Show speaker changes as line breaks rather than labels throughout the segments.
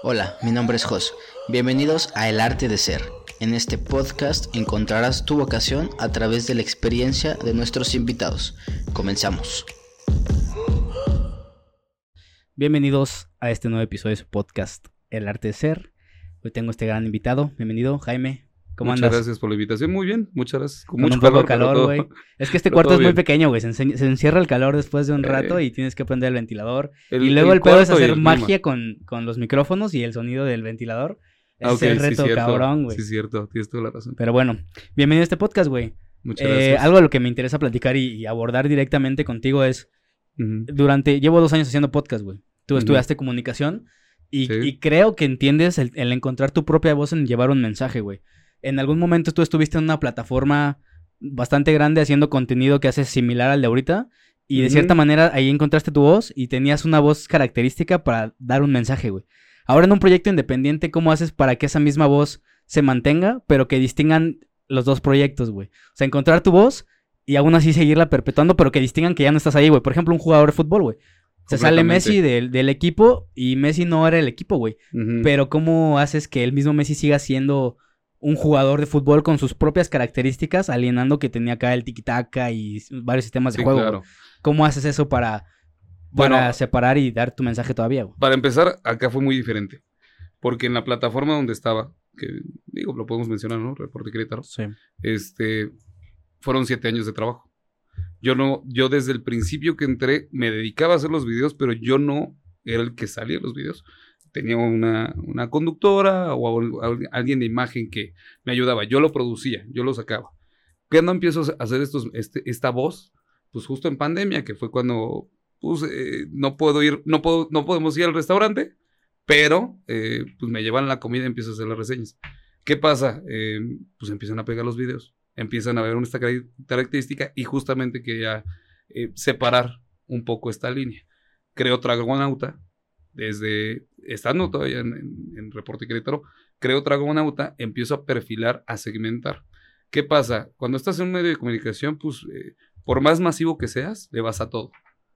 Hola, mi nombre es Jos. Bienvenidos a El Arte de Ser. En este podcast encontrarás tu vocación a través de la experiencia de nuestros invitados. Comenzamos.
Bienvenidos a este nuevo episodio de su podcast El Arte de Ser. Hoy tengo este gran invitado. Bienvenido, Jaime. ¿Cómo
muchas
andas?
gracias por la invitación. Muy bien, muchas gracias. Con,
Con
mucho
un poco de
calor,
güey. Es que este cuarto es muy
bien.
pequeño, güey. Se, encierra el calor después de un
Eh,
rato y tienes que prender el ventilador.
el-
y luego el, pedo es hacer magia con, con los micrófonos y el sonido del ventilador. Ese
Ah,
es el
sí,
reto, cabrón, güey.
Sí, cierto, tienes toda la razón.
Pero bueno, bienvenido a este podcast, güey.
Muchas
Eh,
gracias.
algo de lo que me interesa platicar y, y abordar directamente contigo es, durante, llevo dos años haciendo podcast, güey. Tú estudiaste comunicación y,
Sí.
y creo que entiendes el, el encontrar tu propia voz en llevar un mensaje, güey. En algún momento tú estuviste en una plataforma bastante grande haciendo contenido que hace similar al de ahorita y de cierta manera ahí encontraste tu voz y tenías una voz característica para dar un mensaje, güey. Ahora en un proyecto independiente, ¿cómo haces para que esa misma voz se mantenga, pero que distingan los dos proyectos, güey? O sea, encontrar tu voz y aún así seguirla perpetuando, pero que distingan que ya no estás ahí, güey. Por ejemplo, un jugador de fútbol, güey. Se sale. Messi del, del equipo y Messi no era el equipo, güey. Pero ¿cómo haces que el mismo Messi siga siendo un jugador de fútbol con sus propias características, alienando que tenía acá el tiki-taka y varios sistemas de
Sí,
juego?
claro.
¿Cómo haces eso para,
Bueno,
para separar y dar tu mensaje todavía, güey?
para empezar, acá fue muy diferente. Porque en la plataforma donde estaba, que digo, lo podemos mencionar, ¿no? Reporte Querétaro.
Sí.
Este, fueron siete años de trabajo. Yo no, yo desde el principio que entré me dedicaba a hacer los videos, pero yo no era el que salía los videos. Tenía una, una conductora o al- al- alguien de imagen que me ayudaba. Yo lo producía, yo lo sacaba. Cuando empiezo a hacer estos, este, esta voz? Pues justo en pandemia, que fue cuando pues, eh, no puedo ir, no puedo, no podemos ir al restaurante, pero eh, pues me llevan la comida y empiezo a hacer las reseñas. ¿Qué pasa? Eh, pues empiezan a pegar los videos, empiezan a ver esta característica y justamente quería separar un poco esta línea. Creo Dragonauta, desde estando todavía en, en- en Reporte Querétaro, creo Dragonauta, empiezo a perfilar, a segmentar. ¿Qué pasa? Cuando estás en un medio de comunicación, pues eh, por más masivo que seas, le vas a todo,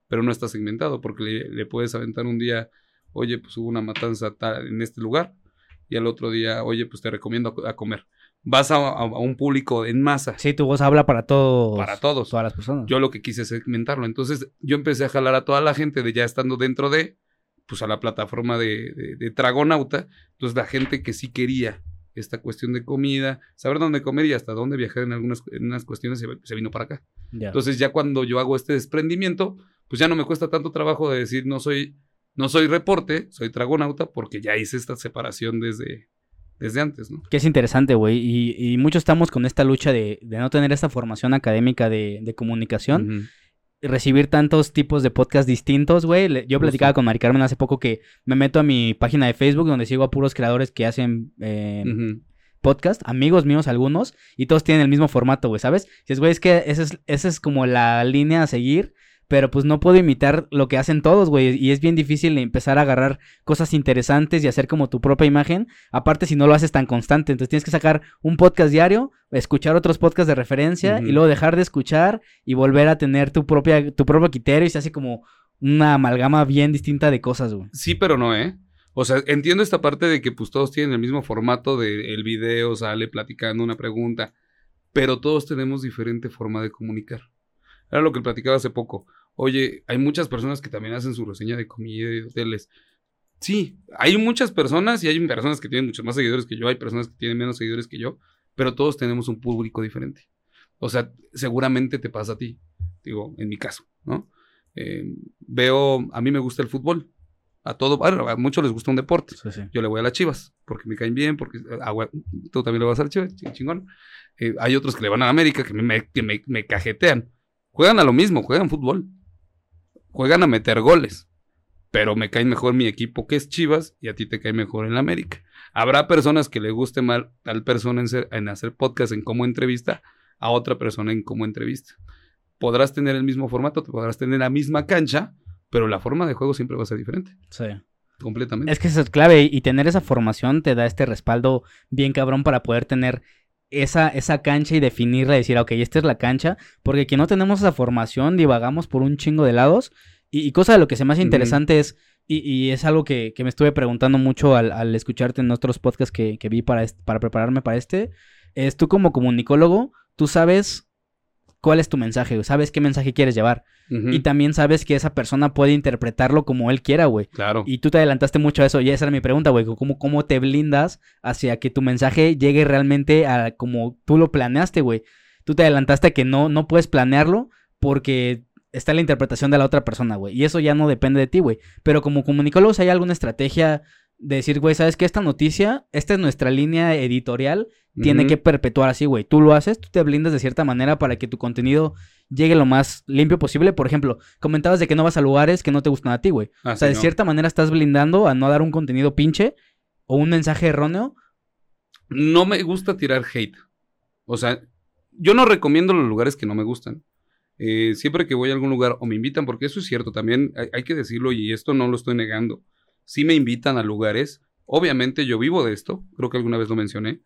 pero no está segmentado porque le, le puedes aventar un día, oye, pues hubo una matanza tal en este lugar y al otro día, oye, pues te recomiendo a, a comer. Vas a, a- a un público en masa,
Sí, tu voz habla para todos.
para todos.
Todas las personas.
Yo lo que quise es segmentarlo. Entonces yo empecé a jalar a toda la gente de ya estando dentro de, pues a la plataforma de, de, de Tragonauta. Entonces la gente que sí quería esta cuestión de comida, saber dónde comer y hasta dónde viajar en algunas en unas cuestiones, se, se vino para acá. Entonces ya cuando yo hago este desprendimiento, pues ya no me cuesta tanto trabajo de decir no soy, no soy reporte, soy Tragonauta, porque ya hice esta separación desde, desde antes, ¿no?
Que es interesante, güey. Y, y muchos estamos con esta lucha de, de no tener esta formación académica de, de comunicación. Recibir tantos tipos de podcast distintos, güey. Yo
Justo.
platicaba con Mari Carmen hace poco que me meto a mi página de Facebook donde sigo a puros creadores que hacen eh, podcast, amigos míos algunos, y todos tienen el mismo formato, güey, ¿sabes? Dices, güey, es que esa es, esa es como la línea a seguir, pero pues no puedo imitar lo que hacen todos, güey, y es bien difícil empezar a agarrar cosas interesantes y hacer como tu propia imagen, aparte si no lo haces tan constante, entonces tienes que sacar un podcast diario, escuchar otros podcasts de referencia y luego dejar de escuchar y volver a tener tu propia tu propio criterio y se hace como una amalgama bien distinta de cosas, güey.
Sí, pero no, ¿eh? O sea, entiendo esta parte de que pues todos tienen el mismo formato de el video, sale platicando una pregunta, pero todos tenemos diferente forma de comunicar. Era lo que platicaba hace poco. Oye, hay muchas personas que también hacen su reseña de comida y de hoteles. Sí, hay muchas personas y hay personas que tienen muchos más seguidores que yo, hay personas que tienen menos seguidores que yo, pero todos tenemos un público diferente. O sea, seguramente te pasa a ti, digo, en mi caso, ¿no? Eh, veo, a mí me gusta el fútbol, a todo, bueno, a muchos les gusta un deporte.
Sí, sí.
Yo le voy a las chivas, porque me caen bien, porque ah, tú también le vas a las chivas, ching- chingón. Eh, hay otros que le van a América que, me, me- que me, me cajetean. Juegan a lo mismo, juegan fútbol. Juegan a meter goles. Pero me cae mejor mi equipo que es Chivas y a ti te cae mejor en la América. Habrá personas que le guste mal tal persona en, ser- en hacer podcast en cómo entrevista a otra persona en cómo entrevista. Podrás tener el mismo formato, te podrás tener la misma cancha, pero la forma de juego siempre va a ser diferente.
Sí.
Completamente.
Es que eso es clave y tener esa formación te da este respaldo bien cabrón para poder tener esa, esa cancha y definirla y decir, ok, esta es la cancha, porque que no tenemos esa formación, divagamos por un chingo de lados. Y, y cosa de lo que se me hace interesante es, Y, y es algo que, que me estuve preguntando mucho al, al escucharte en otros podcasts que, que vi para, para prepararme para este. Es tú como comunicólogo, tú sabes cuál es tu mensaje, güey, sabes qué mensaje quieres llevar. Y también sabes que esa persona puede interpretarlo como él quiera, güey.
Claro.
Y tú te adelantaste mucho a eso, y esa era mi pregunta, güey. ¿Cómo, ¿Cómo te blindas hacia que tu mensaje llegue realmente a como tú lo planeaste, güey? Tú te adelantaste a que no, no puedes planearlo porque está la interpretación de la otra persona, güey. Y eso ya no depende de ti, güey. Pero como comunicólogos, ¿hay alguna estrategia de decir, güey, sabes que esta noticia, esta es nuestra línea editorial, tiene que perpetuar así, güey? Tú lo haces, tú te blindas de cierta manera para que tu contenido llegue lo más limpio posible. Por ejemplo, comentabas de que no vas a lugares que no te gustan a ti, güey.
Ah,
O sea,
sí,
de
no.
cierta manera estás blindando a no dar un contenido pinche o un mensaje erróneo.
no me gusta tirar hate. O sea, yo no recomiendo los lugares que no me gustan. Eh, siempre que voy a algún lugar o me invitan, porque eso es cierto, también hay, hay que decirlo y esto no lo estoy negando. Si me invitan a lugares, obviamente yo vivo de esto, creo que alguna vez lo mencioné,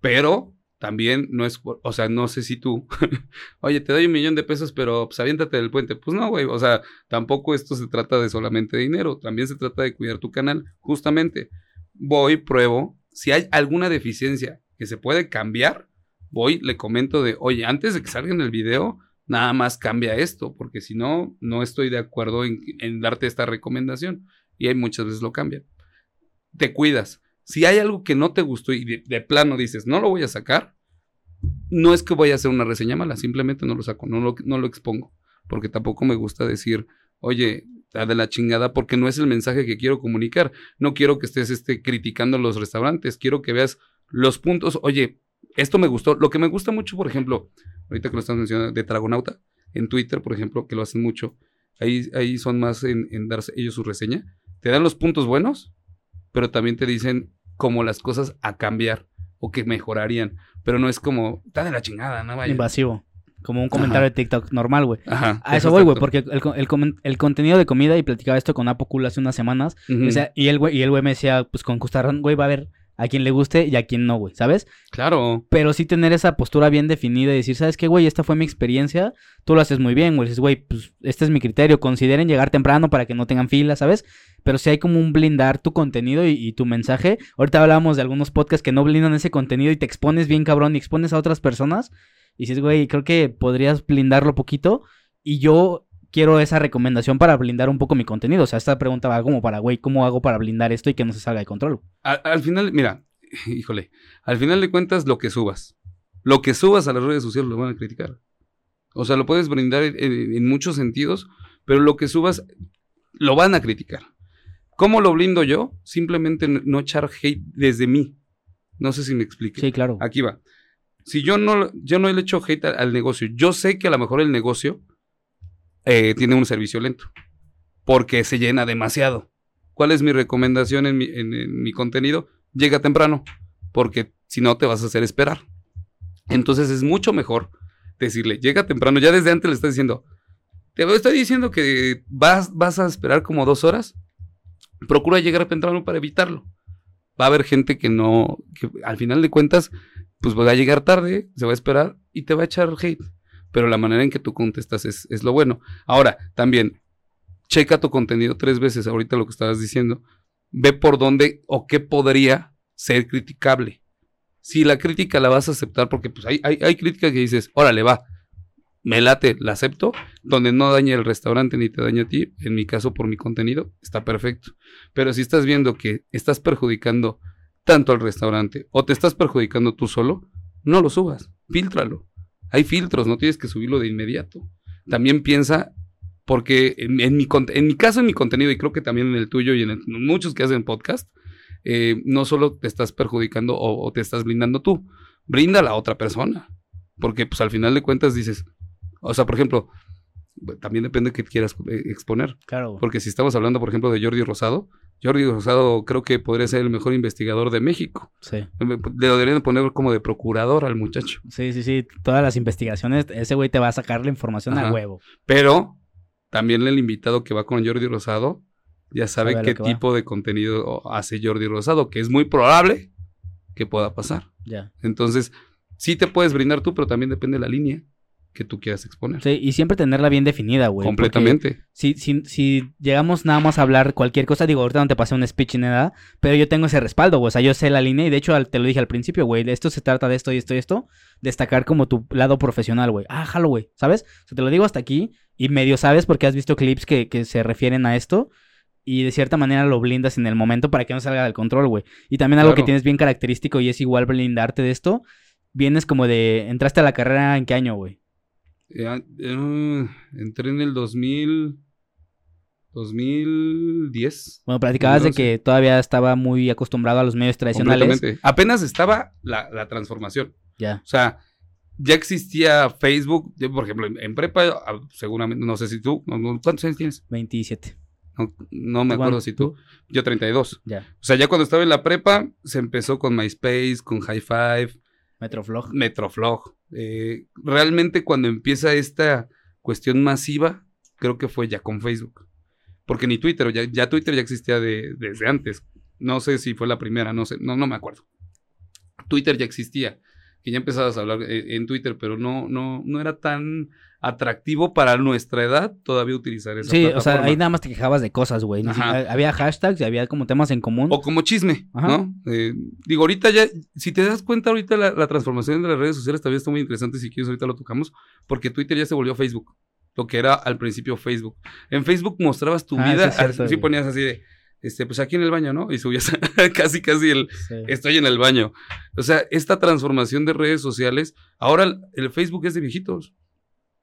pero también no es, o sea, no sé si tú, oye, te doy un millón de pesos, pero pues aviéntate del puente. Pues no, güey, o sea, tampoco esto se trata de solamente dinero, también se trata de cuidar tu canal, justamente. Voy, pruebo, si hay alguna deficiencia que se puede cambiar, voy, le comento de, oye, antes de que salga en el video, nada más cambia esto, porque si no, no estoy de acuerdo en, en darte esta recomendación. Y hay muchas veces lo cambian. Te cuidas. Si hay algo que no te gustó y de, plano dices, no lo voy a sacar, no es que voy a hacer una reseña mala, simplemente no lo saco, no lo, no lo expongo, porque tampoco me gusta decir, oye, está de la chingada, porque no es el mensaje que quiero comunicar. No quiero que estés este, criticando los restaurantes, quiero que veas los puntos, oye, esto me gustó. Lo que me gusta mucho, por ejemplo, ahorita que lo estás mencionando, de Dragonauta, en Twitter, por ejemplo, que lo hacen mucho, ahí, ahí son más en, en darse ellos su reseña. Te dan los puntos buenos, pero también te dicen como las cosas a cambiar o que mejorarían. Pero no es como, está de la chingada, no vaya.
Invasivo. Como un comentario
Ajá.
de TikTok normal, güey.
Ajá.
A eso voy, güey, porque el, el el contenido de comida, y platicaba esto con Apo Cool hace unas semanas, o sea, y el güey y el güey me decía, pues con justa razón, güey, va a haber a quien le guste y a quien no, güey, ¿sabes?
claro.
Pero sí tener esa postura bien definida y decir, ¿sabes qué, güey? Esta fue mi experiencia, tú lo haces muy bien, güey. Dices, güey, pues este es mi criterio, consideren llegar temprano para que no tengan fila, ¿sabes? Pero sí hay como un blindar tu contenido y, y tu mensaje. Ahorita hablábamos de algunos podcasts que no blindan ese contenido y te expones bien cabrón y expones a otras personas. Y dices, güey, creo que podrías blindarlo poquito. Y yo quiero esa recomendación para blindar un poco mi contenido. O sea, esta pregunta va como para, güey, ¿cómo hago para blindar esto y que no se salga de control?
Al, al final, mira, híjole, al final de cuentas lo que subas, lo que subas a las redes sociales lo van a criticar. O sea, lo puedes brindar en, en- en muchos sentidos, pero lo que subas lo van a criticar. ¿Cómo lo blindo yo? Simplemente no echar hate desde mí. No sé si me explique.
Sí, claro.
Aquí va. Si yo no, yo no le echo hate al, al negocio, yo sé que a lo mejor el negocio eh, tiene un servicio lento, porque se llena demasiado. ¿Cuál es mi recomendación en mi, en- en mi contenido? Llega temprano, porque si no te vas a hacer esperar. Entonces es mucho mejor decirle, llega temprano, ya desde antes le estás diciendo, te estoy diciendo que vas, vas a esperar como dos horas, procura llegar temprano para evitarlo. Va a haber gente que no, al final de cuentas, pues va a llegar tarde, se va a esperar y te va a echar hate. Pero la manera en que tú contestas es, es lo bueno. Ahora, también, checa tu contenido tres veces, ahorita lo que estabas diciendo. Ve por dónde o qué podría ser criticable. Si la crítica la vas a aceptar, porque pues hay, hay, hay crítica que dices, órale, va, me late, la acepto, donde no daña el restaurante ni te daña a ti, en mi caso por mi contenido, está perfecto. Pero si estás viendo que estás perjudicando tanto al restaurante o te estás perjudicando tú solo, no lo subas, filtralo. Hay filtros, no tienes que subirlo de inmediato. También piensa, porque en, en mi, cont- en mi caso, en mi contenido, y creo que también en el tuyo y en, el- en muchos que hacen podcast, eh, no solo te estás perjudicando o, o te estás brindando tú, brinda a la otra persona. Porque pues al final de cuentas dices, o sea, por ejemplo, también depende de qué quieras eh, exponer.
Claro.
Porque si estamos hablando, por ejemplo, de Jordi Rosado, Jordi Rosado creo que podría ser el mejor investigador de México.
Sí.
Le deberían poner como de procurador al muchacho.
Sí, sí, sí. Todas las investigaciones, ese güey te va a sacar la información a
Ajá.
huevo.
Pero también el invitado que va con Jordi Rosado ya sabe,
a
qué
va.
tipo de contenido hace Jordi Rosado, que es muy probable que pueda pasar.
Ya.
Entonces, sí te puedes brindar tú, pero también depende de la línea que tú quieras exponer.
Sí, y siempre tenerla bien definida, güey.
Completamente.
Si, si, si llegamos nada más a hablar cualquier cosa, digo, ahorita no te pasé un speech ni nada, pero yo tengo ese respaldo, güey. O sea, yo sé la línea y de hecho te lo dije al principio, güey. de Esto se trata de esto y esto y esto. Destacar como tu lado profesional, güey. Ah, jalo, güey. ¿Sabes? O sea, te lo digo hasta aquí y medio sabes porque has visto clips que, que se refieren a esto. Y de cierta manera lo blindas en el momento para que no salga del control, güey. Y también algo que tienes bien característico y es igual blindarte de esto. Vienes como de. ¿Entraste a la carrera en qué año, güey?
Ya, eh, entré en el 2000, 2010.
Bueno, platicabas de
2011.
que todavía estaba muy acostumbrado a los medios tradicionales.
Apenas estaba la, la transformación.
Ya.
O sea, ya existía Facebook. Yo, por ejemplo, en, en prepa, ah, seguramente, no sé si tú, ¿cuántos años tienes?
27.
No, no me acuerdo si tú. Yo 32.
Ya.
O sea, ya cuando estaba en la prepa, se empezó con MySpace, con High Five,
Metroflog.
Metroflog. Eh, realmente cuando empieza esta cuestión masiva, creo que fue ya con Facebook. Porque ni Twitter, ya, Twitter ya existía de- desde antes. No sé si fue la primera, no sé, no, no me acuerdo. Twitter ya existía, que ya empezabas a hablar eh, en Twitter, pero no, no, no era tan atractivo para nuestra edad todavía utilizar esa
Sí, o sea, ahí nada más te quejabas de cosas, güey. Había hashtags y había como temas en común.
O como chisme,
Ajá.
¿no? Eh, digo, ahorita ya, si te das cuenta, ahorita la, la transformación de las redes sociales también está muy interesante. Si quieres, ahorita lo tocamos, porque Twitter ya se volvió Facebook, lo que era al principio Facebook. En Facebook mostrabas tu
Ah,
vida,
sí cierto,
así ponías así de, este, pues aquí en el baño, ¿no? Y subías casi, casi el,
Sí.
estoy en el baño. O sea, esta transformación de redes sociales, ahora el, el Facebook es de viejitos.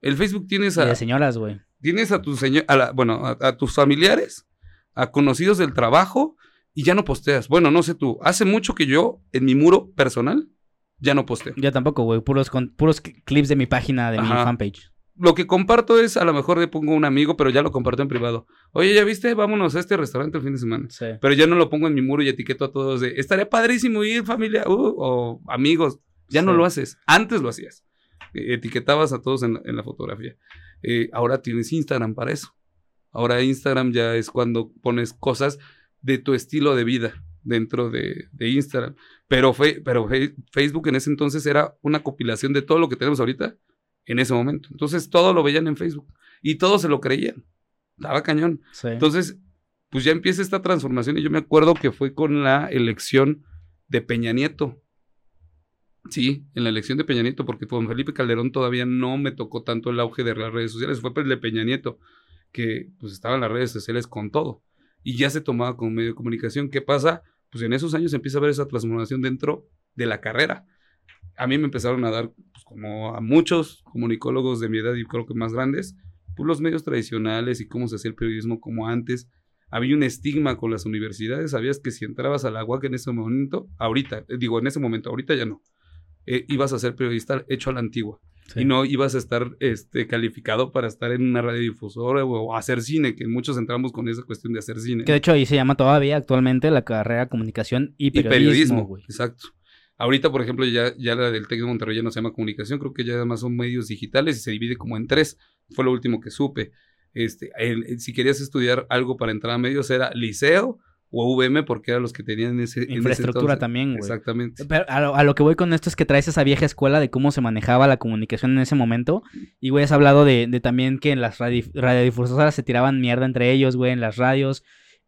El Facebook tienes
Y
a,
de señoras, güey.
tienes a tus señor, a la- bueno, a, a tus familiares, a conocidos del trabajo y ya no posteas. Bueno, no sé tú, hace mucho que yo en mi muro personal ya no posteo.
Yo tampoco, güey. Puros, con, puros cl- clips de mi página, de mi
Ajá.
fanpage.
Lo que comparto es, a lo mejor le pongo un amigo, pero ya lo comparto en privado. Oye, ¿ya viste? Vámonos a este restaurante el fin de semana.
Sí.
Pero ya no lo pongo en mi muro y etiqueto a todos de, estaría padrísimo ir familia uh, o amigos. Ya no lo haces. Antes lo hacías. Eh, Etiquetabas a todos en la, en la fotografía. Eh, ahora tienes Instagram para eso. Ahora Instagram ya es cuando pones cosas de tu estilo de vida dentro de, de Instagram. Pero, fe- pero fe- Facebook en ese entonces era una compilación de todo lo que tenemos ahorita en ese momento. Entonces todo lo veían en Facebook y todos se lo creían. Estaba cañón.
Sí.
Entonces, pues ya empieza esta transformación y yo me acuerdo que fue con la elección de Peña Nieto. Sí, en la elección de Peña Nieto, porque con Felipe Calderón todavía no me tocó tanto el auge de las redes sociales, fue el de Peña Nieto, que pues estaba en las redes sociales con todo y ya se tomaba como medio de comunicación. ¿Qué pasa? Pues en esos años empieza a ver esa transformación dentro de la carrera. A mí me empezaron a dar, pues, como a muchos comunicólogos de mi edad y creo que más grandes, pues los medios tradicionales y cómo se hacía el periodismo como antes. Había un estigma con las universidades. Sabías que si entrabas a la UAC en ese momento, ahorita, eh, digo en ese momento, ahorita ya no, eh, ibas a ser periodista hecho a la antigua.
Sí.
Y no ibas a estar este, calificado para estar en una radiodifusora o, o hacer cine, que muchos entramos con esa cuestión de hacer cine.
Que de hecho ahí se llama todavía actualmente la carrera comunicación y
Y
periodismo, güey.
exacto. Ahorita, por ejemplo, ya, ya la del TEC de Monterrey ya no se llama comunicación, creo que ya además son medios digitales y se divide como en tres. Fue lo último que supe. Este, el- si querías estudiar algo para entrar a medios era liceo o VM porque eran los que tenían ese en ese
Infraestructura también, güey.
Exactamente.
Pero a lo, a lo que voy con esto es que traes esa vieja escuela de cómo se manejaba la comunicación en ese momento. Y, güey, has hablado de, de también que en las radi- radiodifusoras se tiraban mierda entre ellos, güey, en las radios.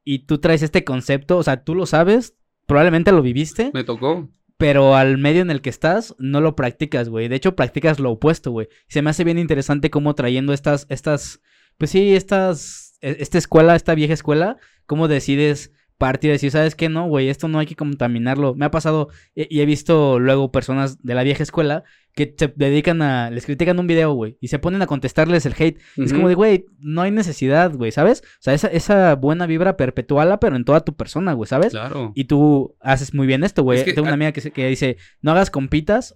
Y tú traes este concepto, o sea, tú lo sabes, probablemente lo viviste,
Me tocó.
Pero al medio en el que estás no lo practicas, güey. De hecho, practicas lo opuesto, güey. Se me hace bien interesante cómo trayendo estas, estas, pues sí, estas, e- esta escuela, esta vieja escuela, cómo decides partir y decir, ¿sabes qué? No, güey, esto no hay que contaminarlo. Me ha pasado y y he visto luego personas de la vieja escuela que se dedican a, les critican un video, güey, y se ponen a contestarles el hate. Es como de, güey, no hay necesidad, güey, ¿sabes? O sea, esa, esa buena vibra perpetuala, pero en toda tu persona, güey, ¿sabes?
Claro.
Y tú haces muy bien esto, güey.
Es que,
Tengo una amiga que, que dice, no hagas compitas.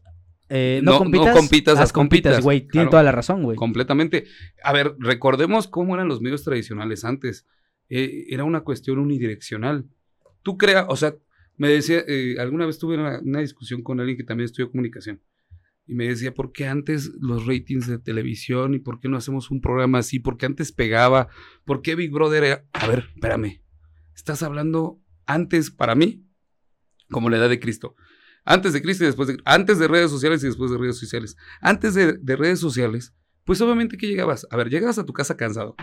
eh, no,
No- no
compitas,
compitas, haz compitas.
güey. Tiene
Claro.
toda la razón, güey.
Completamente. A ver, recordemos cómo eran los medios tradicionales antes. Eh, era una cuestión unidireccional. Tú creas, o sea, me decía, eh, alguna vez tuve una, discusión con alguien que también estudió comunicación. Y me decía, ¿por qué antes los ratings de televisión y por qué no hacemos un programa así? ¿Por qué antes pegaba? ¿Por qué Big Brother era... A ver, espérame. Estás hablando antes, para mí, como la edad de Cristo. Antes de Cristo y después de... Antes de redes sociales y después de redes sociales. Antes de, de redes sociales, Pues obviamente que llegabas. A ver, llegabas a tu casa cansado.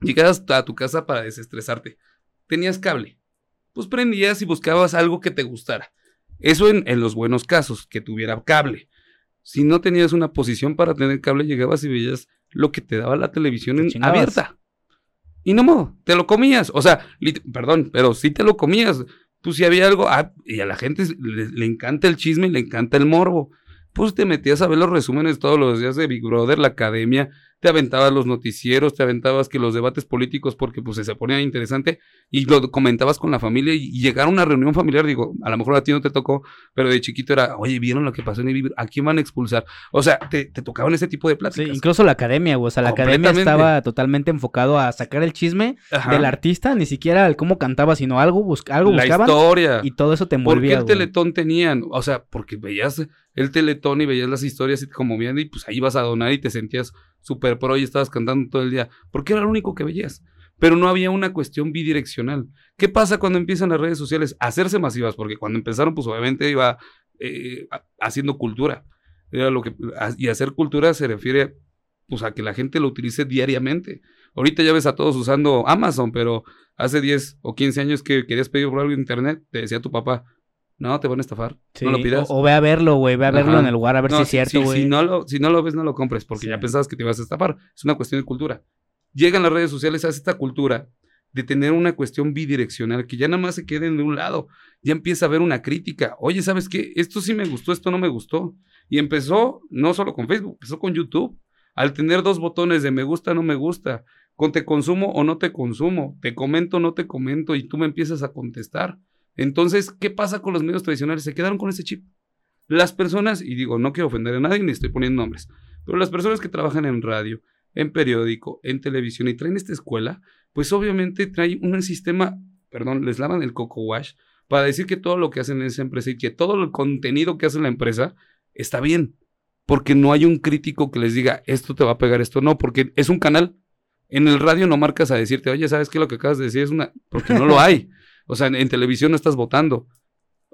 Llegabas a tu casa para desestresarte. Tenías cable. Pues prendías y buscabas algo que te gustara. Eso en, en los buenos casos, que tuviera cable. Si no tenías una posición para tener cable, llegabas y veías lo que te daba la televisión en- abierta. Y no modo, te lo comías. O sea, perdón, pero sí te lo comías. Pues si había algo, ah, y a la gente le, le encanta el chisme y le encanta el morbo. Pues te metías a ver los resúmenes todos los días de Big Brother, la academia, te aventabas los noticieros, te aventabas que los debates políticos porque pues se ponían interesante y lo comentabas con la familia y, llegar a una reunión familiar, digo, a lo mejor a ti no te tocó, pero de chiquito era, oye, ¿vieron lo que pasó en el ¿A quién van a expulsar? O sea, te, te tocaban ese tipo de
Sí,
pláticas.
incluso la academia, güey. O sea, la academia estaba totalmente enfocado a sacar el chisme
Ajá.
del artista, ni siquiera el cómo cantaba, sino algo, busca algo
la
buscaban
historia.
y todo eso te
¿Por qué
envolvía,
el
güey.
Teletón tenían? O sea, porque veías el Teletón y veías las historias y te conmovían y pues ahí ibas a donar y te sentías súper pro y estabas cantando todo el día. Porque era lo único que veías. Pero no había una cuestión bidireccional. ¿Qué pasa cuando empiezan las redes sociales a hacerse masivas? Porque cuando empezaron, pues obviamente iba eh, haciendo cultura. Era lo que, y hacer cultura se refiere pues a que la gente lo utilice diariamente. Ahorita ya ves a todos usando Amazon, pero hace 10 o 15 años que querías pedir por algo en internet, te decía tu papá, no, te van a estafar,
Sí,
no lo pidas.
O, o ve a verlo, güey. Ve a verlo
Ajá.
en el lugar a ver
No,
si es cierto, güey.
si, no lo, si no lo ves, no lo compres, porque
Sí.
ya pensabas que te ibas a estafar. Es una cuestión de cultura. Llegan las redes sociales, hace esta cultura de tener una cuestión bidireccional, que ya nada más se queden de un lado. Ya empieza a haber una crítica. Oye, ¿sabes qué? Esto sí me gustó, esto no me gustó. Y empezó no solo con Facebook, empezó con YouTube. Al tener dos botones de me gusta, no me gusta, con te consumo o no te consumo, te comento o no te comento, y tú me empiezas a contestar. Entonces, ¿qué pasa con los medios tradicionales? Se quedaron con ese chip. Las personas, y digo, no quiero ofender a nadie ni estoy poniendo nombres, pero las personas que trabajan en radio, en periódico, en televisión y traen esta escuela, pues obviamente traen un sistema, perdón, les lavan el coco wash para decir que todo lo que hacen en esa empresa y que todo el contenido que hace la empresa está bien. Porque no hay un crítico que les diga, esto te va a pegar, esto no, porque es un canal. En el radio no marcas a decirte, oye, ¿sabes qué? Lo que acabas de decir es una... Porque no lo hay. O sea, en, en televisión no estás votando.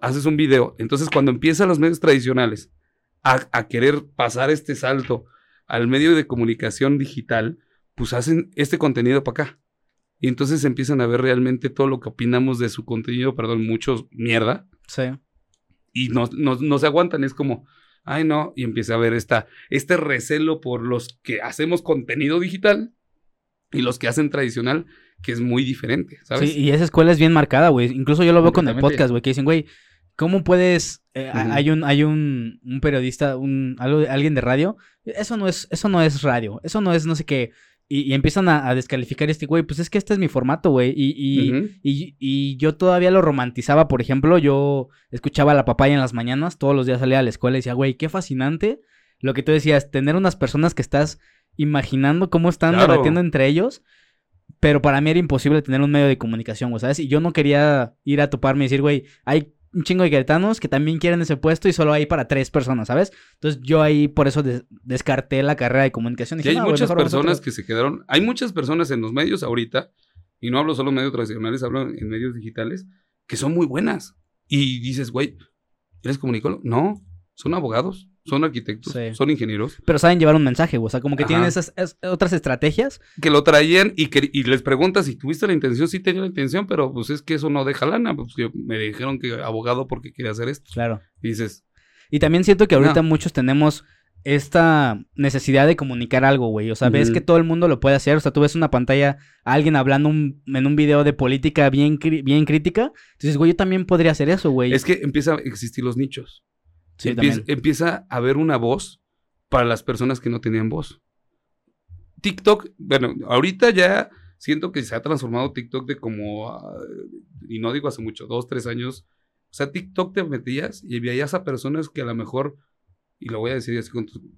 Haces un video. Entonces, cuando empiezan los medios tradicionales a, a querer pasar este salto al medio de comunicación digital, pues hacen este contenido para acá. Y entonces empiezan a ver realmente todo lo que opinamos de su contenido, perdón, mucho mierda,
Sí.
y no, no, no se aguantan. Es como, ay no, y empieza a ver esta, este recelo por los que hacemos contenido digital y los que hacen tradicional, que es muy diferente, ¿sabes?
Sí, y esa escuela es bien marcada, güey. Incluso yo lo veo con el podcast, güey, que dicen, güey, ¿cómo puedes... eh. Hay un, hay un, un periodista, un, algo, alguien de radio. Eso no es, eso no es radio. Eso no es no sé qué. Y, y empiezan a, a descalificar este, güey, pues es que este es mi formato, güey. Y, y, y, y yo todavía lo romantizaba, por ejemplo, yo escuchaba a la papaya en las mañanas, todos los días salía a la escuela y decía, güey, qué fascinante lo que tú decías, tener unas personas que estás imaginando cómo están
Claro.
debatiendo entre ellos, pero para mí era imposible tener un medio de comunicación, güey, ¿sabes? Y yo no quería ir a toparme y decir, güey, hay un chingo de queretanos que también quieren ese puesto y solo hay para tres personas, ¿sabes? Entonces yo ahí por eso des- descarté la carrera de comunicación.
Y
Dije,
hay
"No, güey,
muchas personas
otro".
que se quedaron, hay muchas personas en los medios ahorita, y no hablo solo en medios tradicionales, hablo en medios digitales, que son muy buenas. Y dices, güey, ¿eres comunicólogo? No, son abogados, son arquitectos,
Sí.
son ingenieros,
Pero saben llevar un mensaje, güey, o sea, como que tienen esas es- otras estrategias.
que lo traían y, que, y les preguntas si tuviste la intención, sí tenía la intención, pero pues es que eso no deja lana, pues que me dijeron que abogado porque quería hacer esto.
Claro.
Y dices,
Y también siento que ahorita
No.
muchos tenemos esta necesidad de comunicar algo, güey. O sea, ves que todo el mundo lo puede hacer. O sea, tú ves una pantalla, a alguien hablando un- en un video de política bien, bien crítica. Entonces, güey, yo también podría hacer eso, güey.
es que empieza a existir los nichos.
Sí,
empieza, empieza a haber una voz para las personas que no tenían voz. TikTok, bueno, ahorita ya siento que se ha transformado TikTok de como, ah, y no digo hace mucho, dos, tres años. O sea, TikTok te metías y veías a personas que a lo mejor, y lo voy a decir así,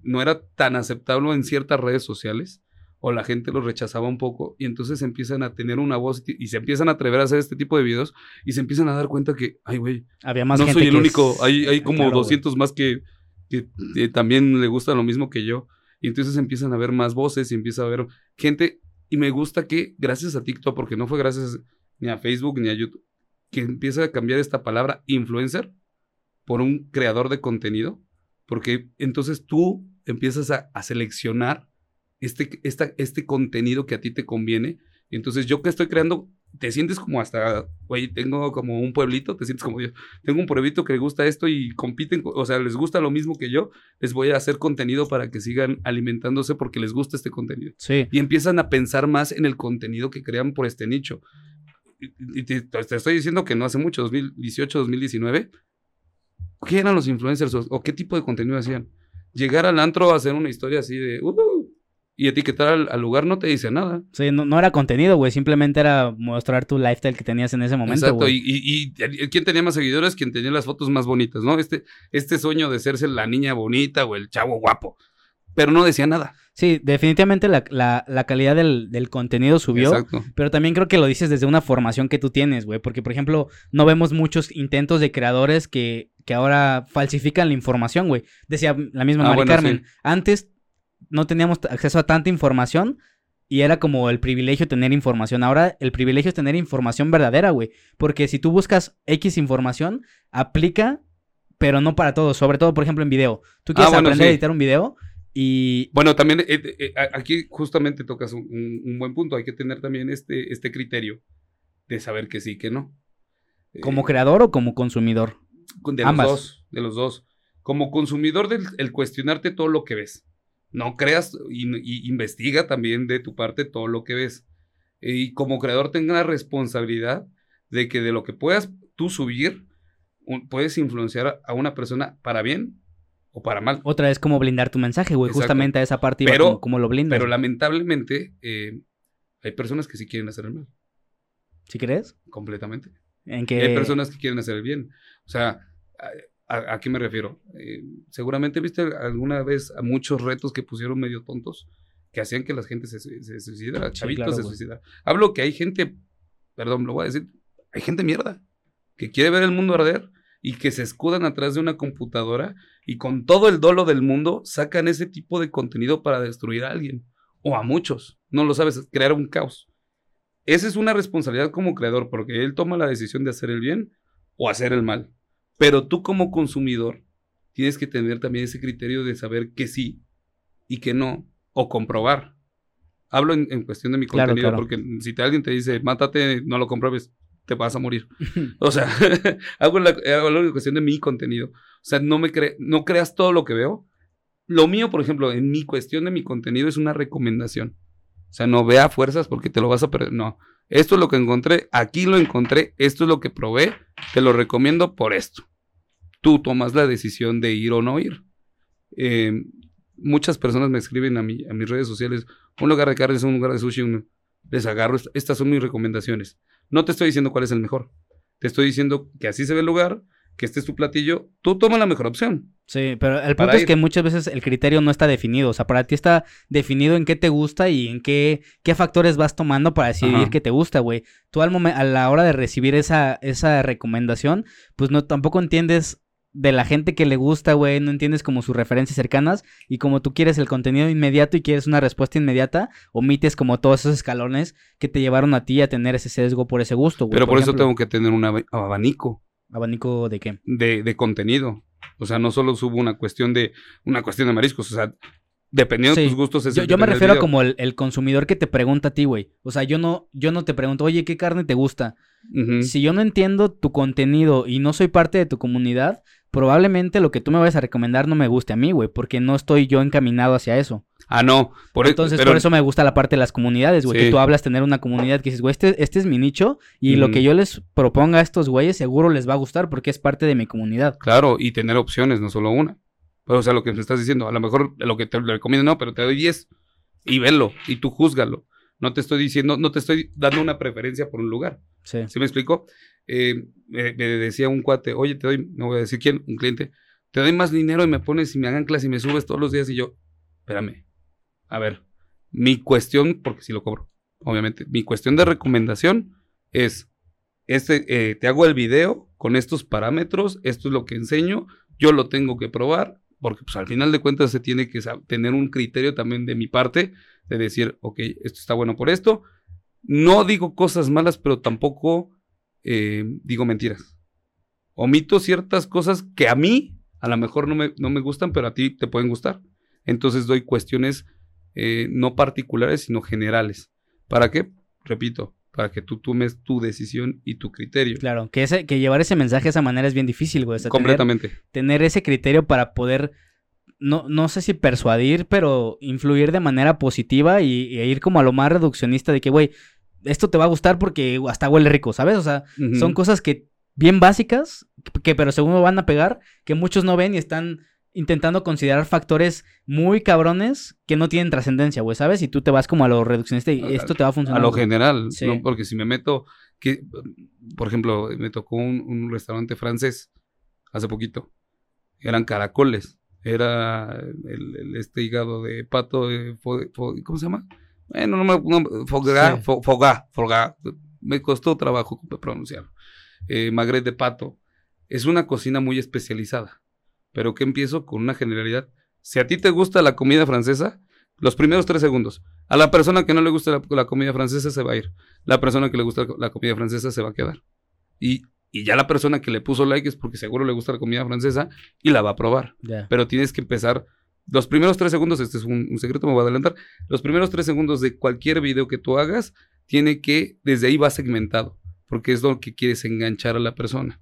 no era tan aceptable en ciertas redes sociales, o la gente los rechazaba un poco, y entonces empiezan a tener una voz y, se empiezan a atrever a hacer este tipo de videos, y se empiezan a dar cuenta que, ay, güey,
Había más
no
gente
soy el único,
es-
hay, hay como
Claro, güey.
200 más que, que, también le gusta lo mismo que yo. Y entonces empiezan a haber más voces y empieza a haber gente. Y me gusta que, gracias a TikTok, porque no fue gracias ni a Facebook ni a YouTube, que empieza a cambiar esta palabra influencer por un creador de contenido Porque entonces tú empiezas a, a seleccionar este, esta, este contenido que a ti te conviene. Y entonces yo que estoy creando, te sientes como hasta, güey, tengo como un pueblito, te sientes como yo. Tengo un pueblito que le gusta esto y compiten, o sea, les gusta lo mismo que yo, les voy a hacer contenido para que sigan alimentándose porque les gusta este contenido.
Sí.
Y empiezan a pensar más en el contenido que crean por este nicho. Y te, te estoy diciendo que no hace mucho, 2018, 2019, ¿qué eran los influencers o, o qué tipo de contenido hacían? Llegar al antro a hacer una historia así de, "Uh", y etiquetar al, al lugar no te dice nada.
Sí, no, no era contenido, güey. Simplemente era mostrar tu lifestyle que tenías en ese momento,
Exacto,
güey.
y, y, y quién tenía más seguidores, quien tenía las fotos más bonitas, ¿no? Este, este sueño de serse la niña bonita o el chavo guapo, pero no decía nada.
Sí, definitivamente la, la, la calidad del, del contenido subió.
Exacto.
Pero también creo que lo dices desde una formación que tú tienes, güey. Porque, por ejemplo, no vemos muchos intentos de creadores que, que ahora falsifican la información, güey. Decía la misma
Ah,
Mari
bueno,
Carmen.
sí.
Antes no teníamos acceso a tanta información y era como el privilegio tener información. Ahora el privilegio es tener información verdadera, güey. Porque si tú buscas X información, aplica, pero no para todos. Sobre todo, por ejemplo, en video. Tú quieres
Ah, bueno,
aprender a editar un video y...
Bueno, también eh, eh, a- aquí justamente tocas un, un- buen punto. Hay que tener también este, este criterio de saber que sí que no. Eh,
¿Como creador o como consumidor?
con- de
ambas.
los dos, de los dos. Como consumidor, del, el cuestionarte todo lo que ves. No creas y, y investiga también de tu parte todo lo que ves. Y como creador, tenga la responsabilidad de que de lo que puedas tú subir, un- puedes influenciar a- una persona para bien o para mal.
Otra vez como blindar tu mensaje, güey.
Exacto.
Justamente a esa parte iba
Pero-
como, como lo blindas.
Pero lamentablemente, eh, hay personas que sí quieren hacer el mal,
¿Sí crees?
completamente.
En que...
hay personas que quieren hacer el bien. O sea, ¿a, qué me refiero? Eh, seguramente viste alguna vez a muchos retos que pusieron medio tontos que hacían que la gente se, suicidara,
Sí,
chavitos
claro,
se suicidara. Hablo que hay gente, perdón, lo voy a decir, hay gente mierda que quiere ver el mundo arder y que se escudan atrás de una computadora y con todo el dolo del mundo sacan ese tipo de contenido para destruir a alguien o a muchos. No lo sabes, crear un caos. Esa es una responsabilidad como creador, porque él toma la decisión de hacer el bien o hacer el mal. Pero tú como consumidor tienes que tener también ese criterio de saber que sí y que no, o comprobar. Hablo en, en cuestión de mi
Claro,
contenido,
claro.
porque si te, alguien te dice, mátate, no lo compruebes, te vas a morir. O sea, hago la, hablo en cuestión de mi contenido. O sea, no, me cre- no creas todo lo que veo. Lo mío, por ejemplo, en mi cuestión de mi contenido es una recomendación. O sea, no vea fuerzas porque te lo vas a perder. No. Esto es lo que encontré, aquí lo encontré, esto es lo que probé, te lo recomiendo por esto. Tú tomas la decisión de ir o no ir. Eh, muchas personas me escriben a, mi, a mis redes sociales, un lugar de carnes, un lugar de sushi, un- les agarro, est- estas son mis recomendaciones. No te estoy diciendo cuál es el mejor. Te estoy diciendo que así se ve el lugar, que este es tu platillo, tú toma la mejor opción.
Sí, pero el punto es que muchas veces el criterio no está definido. O sea, para ti está definido en qué te gusta y en qué, qué factores vas tomando para decidir qué te gusta, güey. Tú al momen- a la hora de recibir esa, esa recomendación, pues no tampoco entiendes de la gente que le gusta, güey, no entiendes como sus referencias cercanas y como tú quieres el contenido inmediato y quieres una respuesta inmediata, omites como todos esos escalones que te llevaron a ti a tener ese sesgo por ese gusto, güey.
Pero por, eso
ejemplo.
tengo que tener un ab- abanico
¿Abanico de qué?
de, de contenido. O sea, no solo subo una cuestión de una cuestión de mariscos, o sea, dependiendo
Sí.
de tus gustos es
Yo, yo me refiero a como el, el consumidor que te pregunta a ti, güey. O sea, yo no, yo no te pregunto, oye, ¿qué carne te gusta? Si yo no entiendo tu contenido y no soy parte de tu comunidad, probablemente lo que tú me vayas a recomendar no me guste a mí, güey, porque no estoy yo encaminado hacia eso.
Ah, no. Por,
Entonces,
pero-
por eso me gusta la parte de las comunidades, güey, que tú hablas tener una comunidad que dices, güey, este, este es mi nicho y lo que yo les proponga a estos güeyes seguro les va a gustar porque es parte de mi comunidad.
Claro, y tener opciones, no solo una. Pero, o sea, lo que me estás diciendo, a lo mejor lo que te recomiendo no, pero te doy 10 y velo y tú júzgalo. No te estoy diciendo, no te estoy dando una preferencia por un lugar.
Sí.
¿Sí me explico? Eh, me, me decía un cuate, oye, te doy, no voy a decir quién, un cliente, te doy más dinero y me pones y me hagan clase y me subes todos los días y yo, espérame, a ver, mi cuestión, porque si lo cobro, obviamente, mi cuestión de recomendación es, este, eh, te hago el video con estos parámetros, esto es lo que enseño, yo lo tengo que probar, porque pues al final de cuentas se tiene que tener un criterio también de mi parte, de decir, ok, esto está bueno por esto, no digo cosas malas, pero tampoco eh, digo mentiras. Omito ciertas cosas que a mí A lo mejor no me, no me gustan, pero a ti te pueden gustar. Entonces doy cuestiones eh, no particulares, sino generales. ¿Para qué? Repito, para que tú tomes tu decisión y tu criterio.
Claro, que, ese, que llevar ese mensaje de esa manera es bien difícil, güey. O sea, tener-
Completamente.
tener ese criterio para poder, no, no sé si persuadir, pero influir de manera positiva y, ir como a lo más reduccionista de que, güey, esto te va a gustar porque hasta huele rico, ¿sabes? O sea, son cosas que bien básicas, que pero según van a pegar, que muchos no ven y están intentando considerar factores muy cabrones que no tienen trascendencia, güey, ¿sabes? Y tú te vas como a lo reduccionista y esto te va a funcionar.
A lo
güey.
general,
Sí.
¿no? Porque si me meto, que, por ejemplo, me tocó un, un restaurante francés hace poquito. Eran caracoles. Era el, el- este hígado de pato, eh, fo- fo- ¿cómo se llama? Bueno, no me... No, gras,
Sí.
fo- foie gras, foie gras. Me costó trabajo pronunciarlo. Eh, magret de pato. Es una cocina muy especializada. Pero que empiezo con una generalidad. Si a ti te gusta la comida francesa, los primeros tres segundos. A la persona que no le gusta la, la comida francesa se va a ir. La persona que le gusta la comida francesa se va a quedar. Y, y ya la persona que le puso like es porque seguro le gusta la comida francesa y la va a probar. Pero tienes que empezar. Los primeros tres segundos, este es un, un secreto, me voy a adelantar. Los primeros tres segundos de cualquier video que tú hagas, tiene que, desde ahí va segmentado, porque es lo que quieres enganchar a la persona.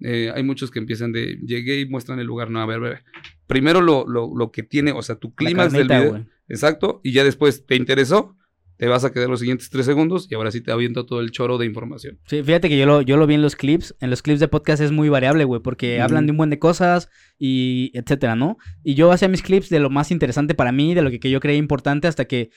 Eh, hay muchos que empiezan de, llegué y muestran el lugar. No, a ver, a ver. Primero lo, lo, lo que tiene, o sea, tu clímax del video. Exacto. Y ya después te interesó, te vas a quedar los siguientes tres segundos y ahora sí te aviento todo el choro de información.
Sí, fíjate que yo lo, yo lo vi en los clips. En los clips de podcast es muy variable, güey, porque hablan de un buen de cosas y etcétera, ¿no? Y yo hacía mis clips de lo más interesante para mí, de lo que, que yo creía importante, hasta que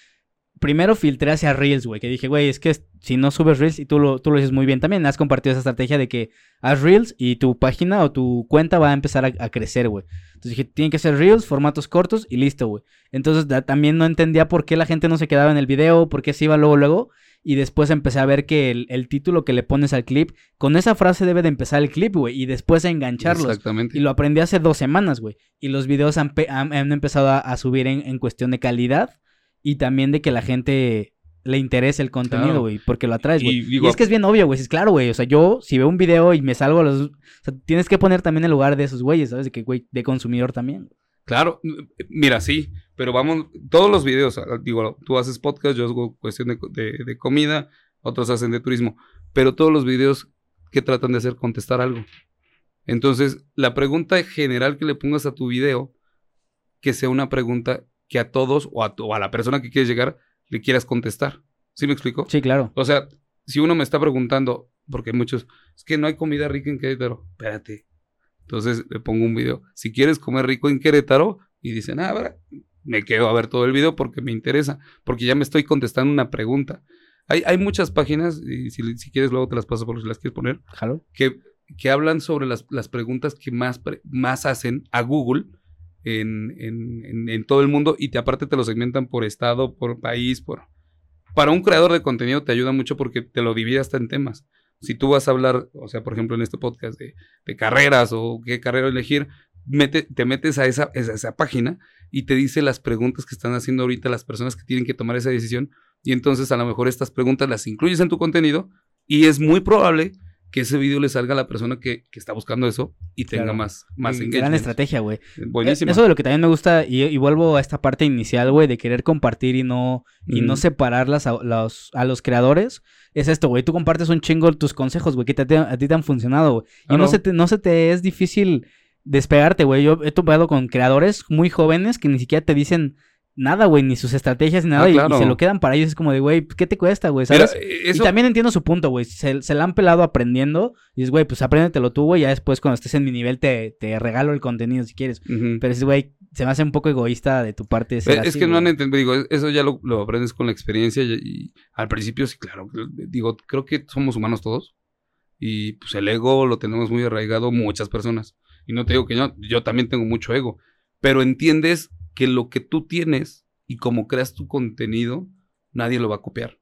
primero filtré hacia Reels, güey, que dije, güey, es que si no subes Reels, y tú lo, tú lo dices muy bien también, has compartido esa estrategia de que haz Reels y tu página o tu cuenta va a empezar a, a crecer, güey. Entonces dije, tienen que ser Reels, formatos cortos y listo, güey. Entonces da- también no entendía por qué la gente no se quedaba en el video, por qué se iba luego, luego. Y después empecé a ver que el, el título que le pones al clip, con esa frase debe de empezar el clip, güey, y después a engancharlos.
Exactamente.
Y lo aprendí hace dos semanas, güey. Y los videos han, pe- han- han empezado a, a subir en, en cuestión de calidad y también de que la gente le interese el contenido,
Claro.
güey, porque lo atraes, güey.
Y
es que es bien obvio, güey. Es claro, güey. O sea, yo, si veo un video y me salgo a los. O sea, tienes que poner también el lugar de esos güeyes, ¿sabes? De que, güey, de consumidor también.
Claro, mira, sí, pero vamos, todos los videos, digo, tú haces podcast, yo hago cuestión de, de- de comida, otros hacen de turismo, pero todos los videos que tratan de hacer contestar algo. Entonces, la pregunta general que le pongas a tu video, que sea una pregunta que a todos o a, tu- o a la persona que quieres llegar le quieras contestar. ¿Sí me explico?
Sí, claro.
O sea, si uno me está preguntando, porque hay muchos, es que no hay comida rica en Querétaro, espérate. Entonces le pongo un video. Si quieres comer rico en Querétaro, y dicen, ah, ahora me quedo a ver todo el video porque me interesa, porque ya me estoy contestando una pregunta. Hay, hay muchas páginas, y si, si quieres luego te las paso por si las quieres poner,
Jalo.
que, que hablan sobre las, las preguntas que más, pre- más hacen a Google en, en- en- todo el mundo y te, aparte te lo segmentan por estado, por país, por... Para un creador de contenido te ayuda mucho porque te lo divide hasta en temas. Si tú vas a hablar, o sea, por ejemplo, en este podcast de, de carreras o qué carrera elegir, mete- te metes a esa, esa, esa página y te dice las preguntas que están haciendo ahorita las personas que tienen que tomar esa decisión y entonces a lo mejor estas preguntas las incluyes en tu contenido y es muy probable que ese video le salga a la persona que, que está buscando eso y tenga
Claro.
más, más
Gran
engagement.
estrategia, güey.
Buenísimo.
Eso de lo que también me gusta, y, y vuelvo a esta parte inicial, güey, de querer compartir y no, y no
Mm.
separarlas a los, a los creadores, es esto, güey. Tú compartes un chingo tus consejos, güey, que te- a ti te han funcionado, güey. Y no
Claro.
se, te, no se te es difícil despegarte, güey. Yo he topado con creadores muy jóvenes que ni siquiera te dicen nada, güey, ni sus estrategias ni nada,
Ah,
y- y,
claro.
se lo quedan para ellos. Es como de, güey, ¿qué te cuesta, güey?
Mira,
¿Sabes?
eh,
Y
eso,
también entiendo su punto, güey. Se, se la han pelado aprendiendo. Y es, güey, pues apréndetelo tú, güey. Ya después, cuando estés en mi nivel, te, te regalo el contenido si quieres.
Ujú.
Pero es, güey, se me hace un poco egoísta de tu parte. ser
Eh, es
así,
que no han entendido, digo, eso ya lo, lo aprendes con la experiencia y, y al principio sí, claro, digo, creo que somos humanos todos y pues el ego lo tenemos muy arraigado muchas personas y no te digo que yo, yo también tengo mucho ego, pero entiendes que lo que tú tienes y como creas tu contenido, nadie lo va a copiar.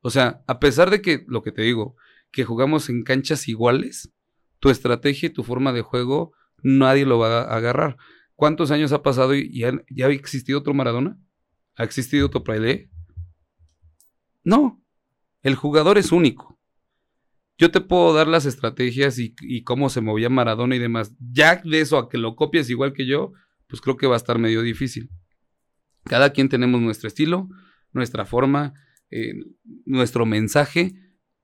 O sea, a pesar de que, lo que te digo, que jugamos en canchas iguales, tu estrategia y tu forma de juego, nadie lo va a agarrar. ¿Cuántos años ha pasado y ya, ya ha existido otro Maradona? ¿Ha existido otro Pelé? No. El jugador es único. yo te puedo dar las estrategias y, y, cómo se movía Maradona y demás. Ya de eso a que lo copies igual que yo, pues creo que va a estar medio difícil. Cada quien tenemos nuestro estilo, nuestra forma, eh, nuestro mensaje,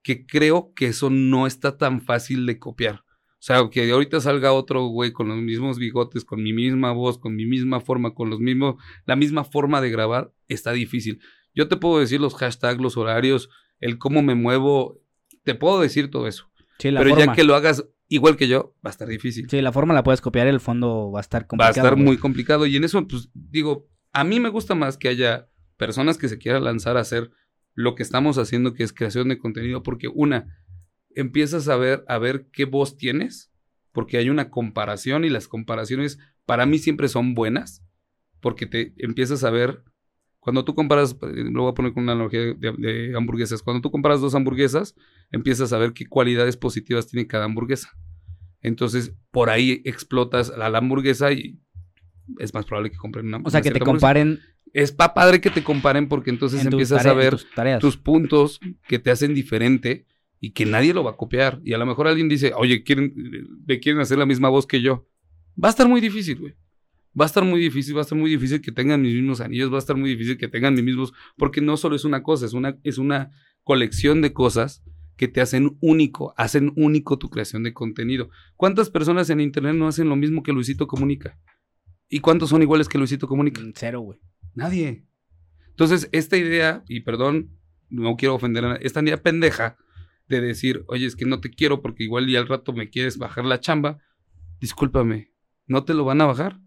que creo que eso no está tan fácil de copiar. O sea, que ahorita salga otro güey con los mismos bigotes, con mi misma voz, con mi misma forma, con los mismos, la misma forma de grabar, está difícil. Yo te puedo decir los hashtags, los horarios, el cómo me muevo, te puedo decir todo eso. pero ya que lo hagas igual que yo, va a estar difícil.
Sí, la forma la puedes copiar, el fondo va a estar complicado.
Va a estar muy complicado. Y en eso, pues digo, a mí me gusta más que haya personas que se quieran lanzar a hacer lo que estamos haciendo, que es creación de contenido, porque una, empiezas a ver, a ver qué voz tienes, porque hay una comparación y las comparaciones para mí siempre son buenas, porque te empiezas a ver, cuando tú comparas, lo voy a poner con una analogía de, hamburguesas, cuando tú comparas dos hamburguesas, empiezas a ver qué cualidades positivas tiene cada hamburguesa. Entonces, por ahí explotas a la hamburguesa y es más probable que compren una.
O sea, que te comparen
es pa padre que te comparen porque entonces empiezas a ver tus, puntos que te hacen diferente y que nadie lo va a copiar. Y a lo mejor alguien dice, oye, quieren, ¿de quieren hacer la misma voz que yo? Va a estar muy difícil, güey. Va a estar muy difícil, va a estar muy difícil que tengan mis mismos anillos, va a estar muy difícil que tengan mis mismos, porque no solo es una cosa, es una, es una colección de cosas que te hacen único, hacen único tu creación de contenido. ¿Cuántas personas en internet no hacen lo mismo que Luisito Comunica? ¿Y cuántos son iguales que Luisito Comunica?
Mm, cero, güey.
Nadie. Entonces, esta idea, y perdón, no quiero ofender a nadie, esta idea pendeja de decir, oye, es que no te quiero porque igual y al rato me quieres bajar la chamba, discúlpame, no te lo van a bajar.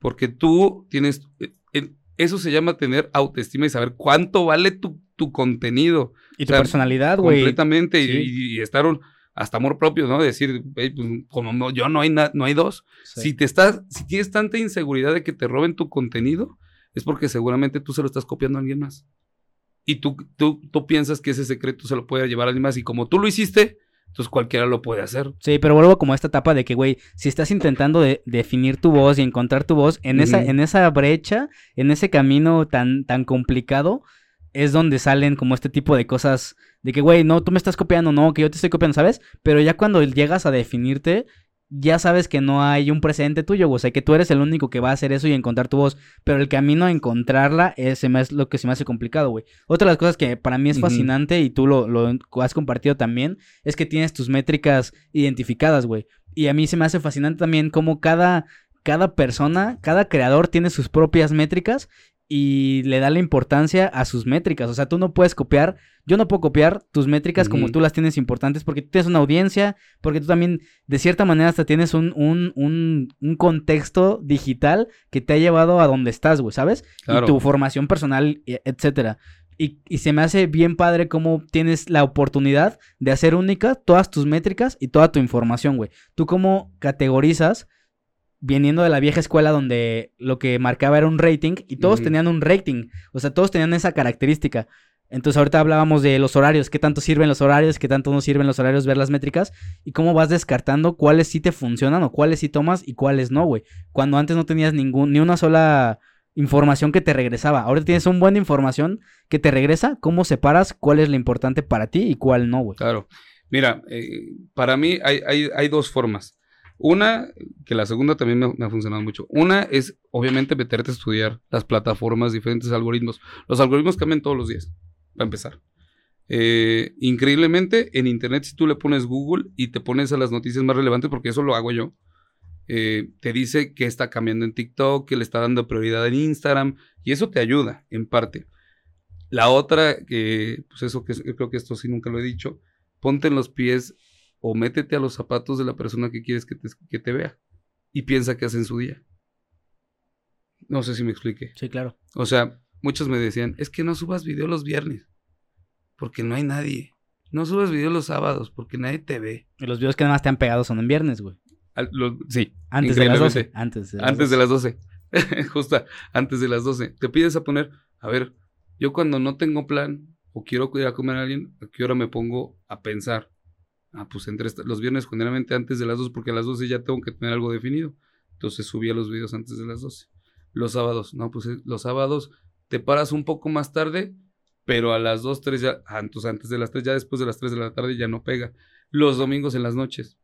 Porque tú tienes, eh, eso se llama tener autoestima y saber cuánto vale tu, tu contenido.
Y tu personalidad, güey.
Completamente, y, estar hasta amor propio, ¿no? Decir, pues, como yo no hay, no hay dos. Si te estás, si tienes tanta inseguridad de que te roben tu contenido, es porque seguramente tú se lo estás copiando a alguien más. Y tú, tú, tú piensas que ese secreto se lo puede llevar a alguien más. Y como tú lo hiciste, entonces cualquiera lo puede hacer.
Sí, pero vuelvo como a esta etapa de que, güey, si estás intentando de, definir tu voz y encontrar tu voz, en, esa, en esa brecha, en ese camino tan, tan complicado, es donde salen como este tipo de cosas de que, güey, no, tú me estás copiando, no, que yo te estoy copiando, ¿sabes? Pero ya cuando llegas a definirte, ya sabes que no hay un precedente tuyo, o sea, que tú eres el único que va a hacer eso y encontrar tu voz, pero el camino a encontrarla es, es lo que se me hace complicado, güey. Otra de las cosas que para mí es fascinante y tú lo, lo has compartido también, es que tienes tus métricas identificadas, güey. Y a mí se me hace fascinante también cómo cada, cada persona, cada creador tiene sus propias métricas y le da la importancia a sus métricas. O sea, tú no puedes copiar, yo no puedo copiar tus métricas como tú las tienes importantes porque tú tienes una audiencia, porque tú también, de cierta manera, hasta tienes un, un, un, un contexto digital que te ha llevado a donde estás, güey, ¿sabes? Y tu formación personal, e, etcétera. Y, y, se me hace bien padre cómo tienes la oportunidad de hacer única todas tus métricas y toda tu información, güey. Tú cómo categorizas viniendo de la vieja escuela donde lo que marcaba era un rating y todos tenían un rating, o sea, todos tenían esa característica. Entonces ahorita hablábamos de los horarios, qué tanto sirven los horarios, qué tanto no sirven los horarios, ver las métricas y cómo vas descartando cuáles sí te funcionan o cuáles sí tomas y cuáles no, güey. Cuando antes no tenías ningún ni una sola información que te regresaba. Ahora tienes un buen información que te regresa, cómo separas cuál es la importante para ti y cuál no, güey.
Claro. Mira, eh, para mí hay, hay, hay dos formas. Una, que la segunda también me, ha funcionado mucho. Una es, obviamente, meterte a estudiar las plataformas, diferentes algoritmos. Los algoritmos cambian todos los días, para empezar. Eh, increíblemente, en Internet, si tú le pones Google y te pones a las noticias más relevantes, porque eso lo hago yo, eh, te dice que está cambiando en TikTok, que le está dando prioridad en Instagram, y eso te ayuda, en parte. La otra, que, pues eso que creo que esto sí nunca lo he dicho, ponte en los pies o métete a los zapatos de la persona que quieres que te, que te vea y piensa qué hace en su día. No sé si me explique.
Sí, claro.
O sea, muchos me decían, es que no subas video los viernes, porque no hay nadie. No subas video los sábados, porque nadie te ve.
Y los videos que nada más te han pegado son en viernes, güey.
sí.
Antes de las 12. Antes
de las antes 12. de las 12. Justo antes de las 12. Te pides a poner, a ver, yo cuando no tengo plan o quiero ir a comer a alguien, ¿a qué hora me pongo a pensar? Ah, pues entre los viernes generalmente antes de las 2 porque a las 12 ya tengo que tener algo definido. Entonces subía los videos antes de las 12. Los sábados, no, pues eh, los sábados te paras un poco más tarde, pero a las 2, 3 ya, ah, entonces antes de las 3, ya después de las 3 de la tarde ya no pega. los domingos en las noches.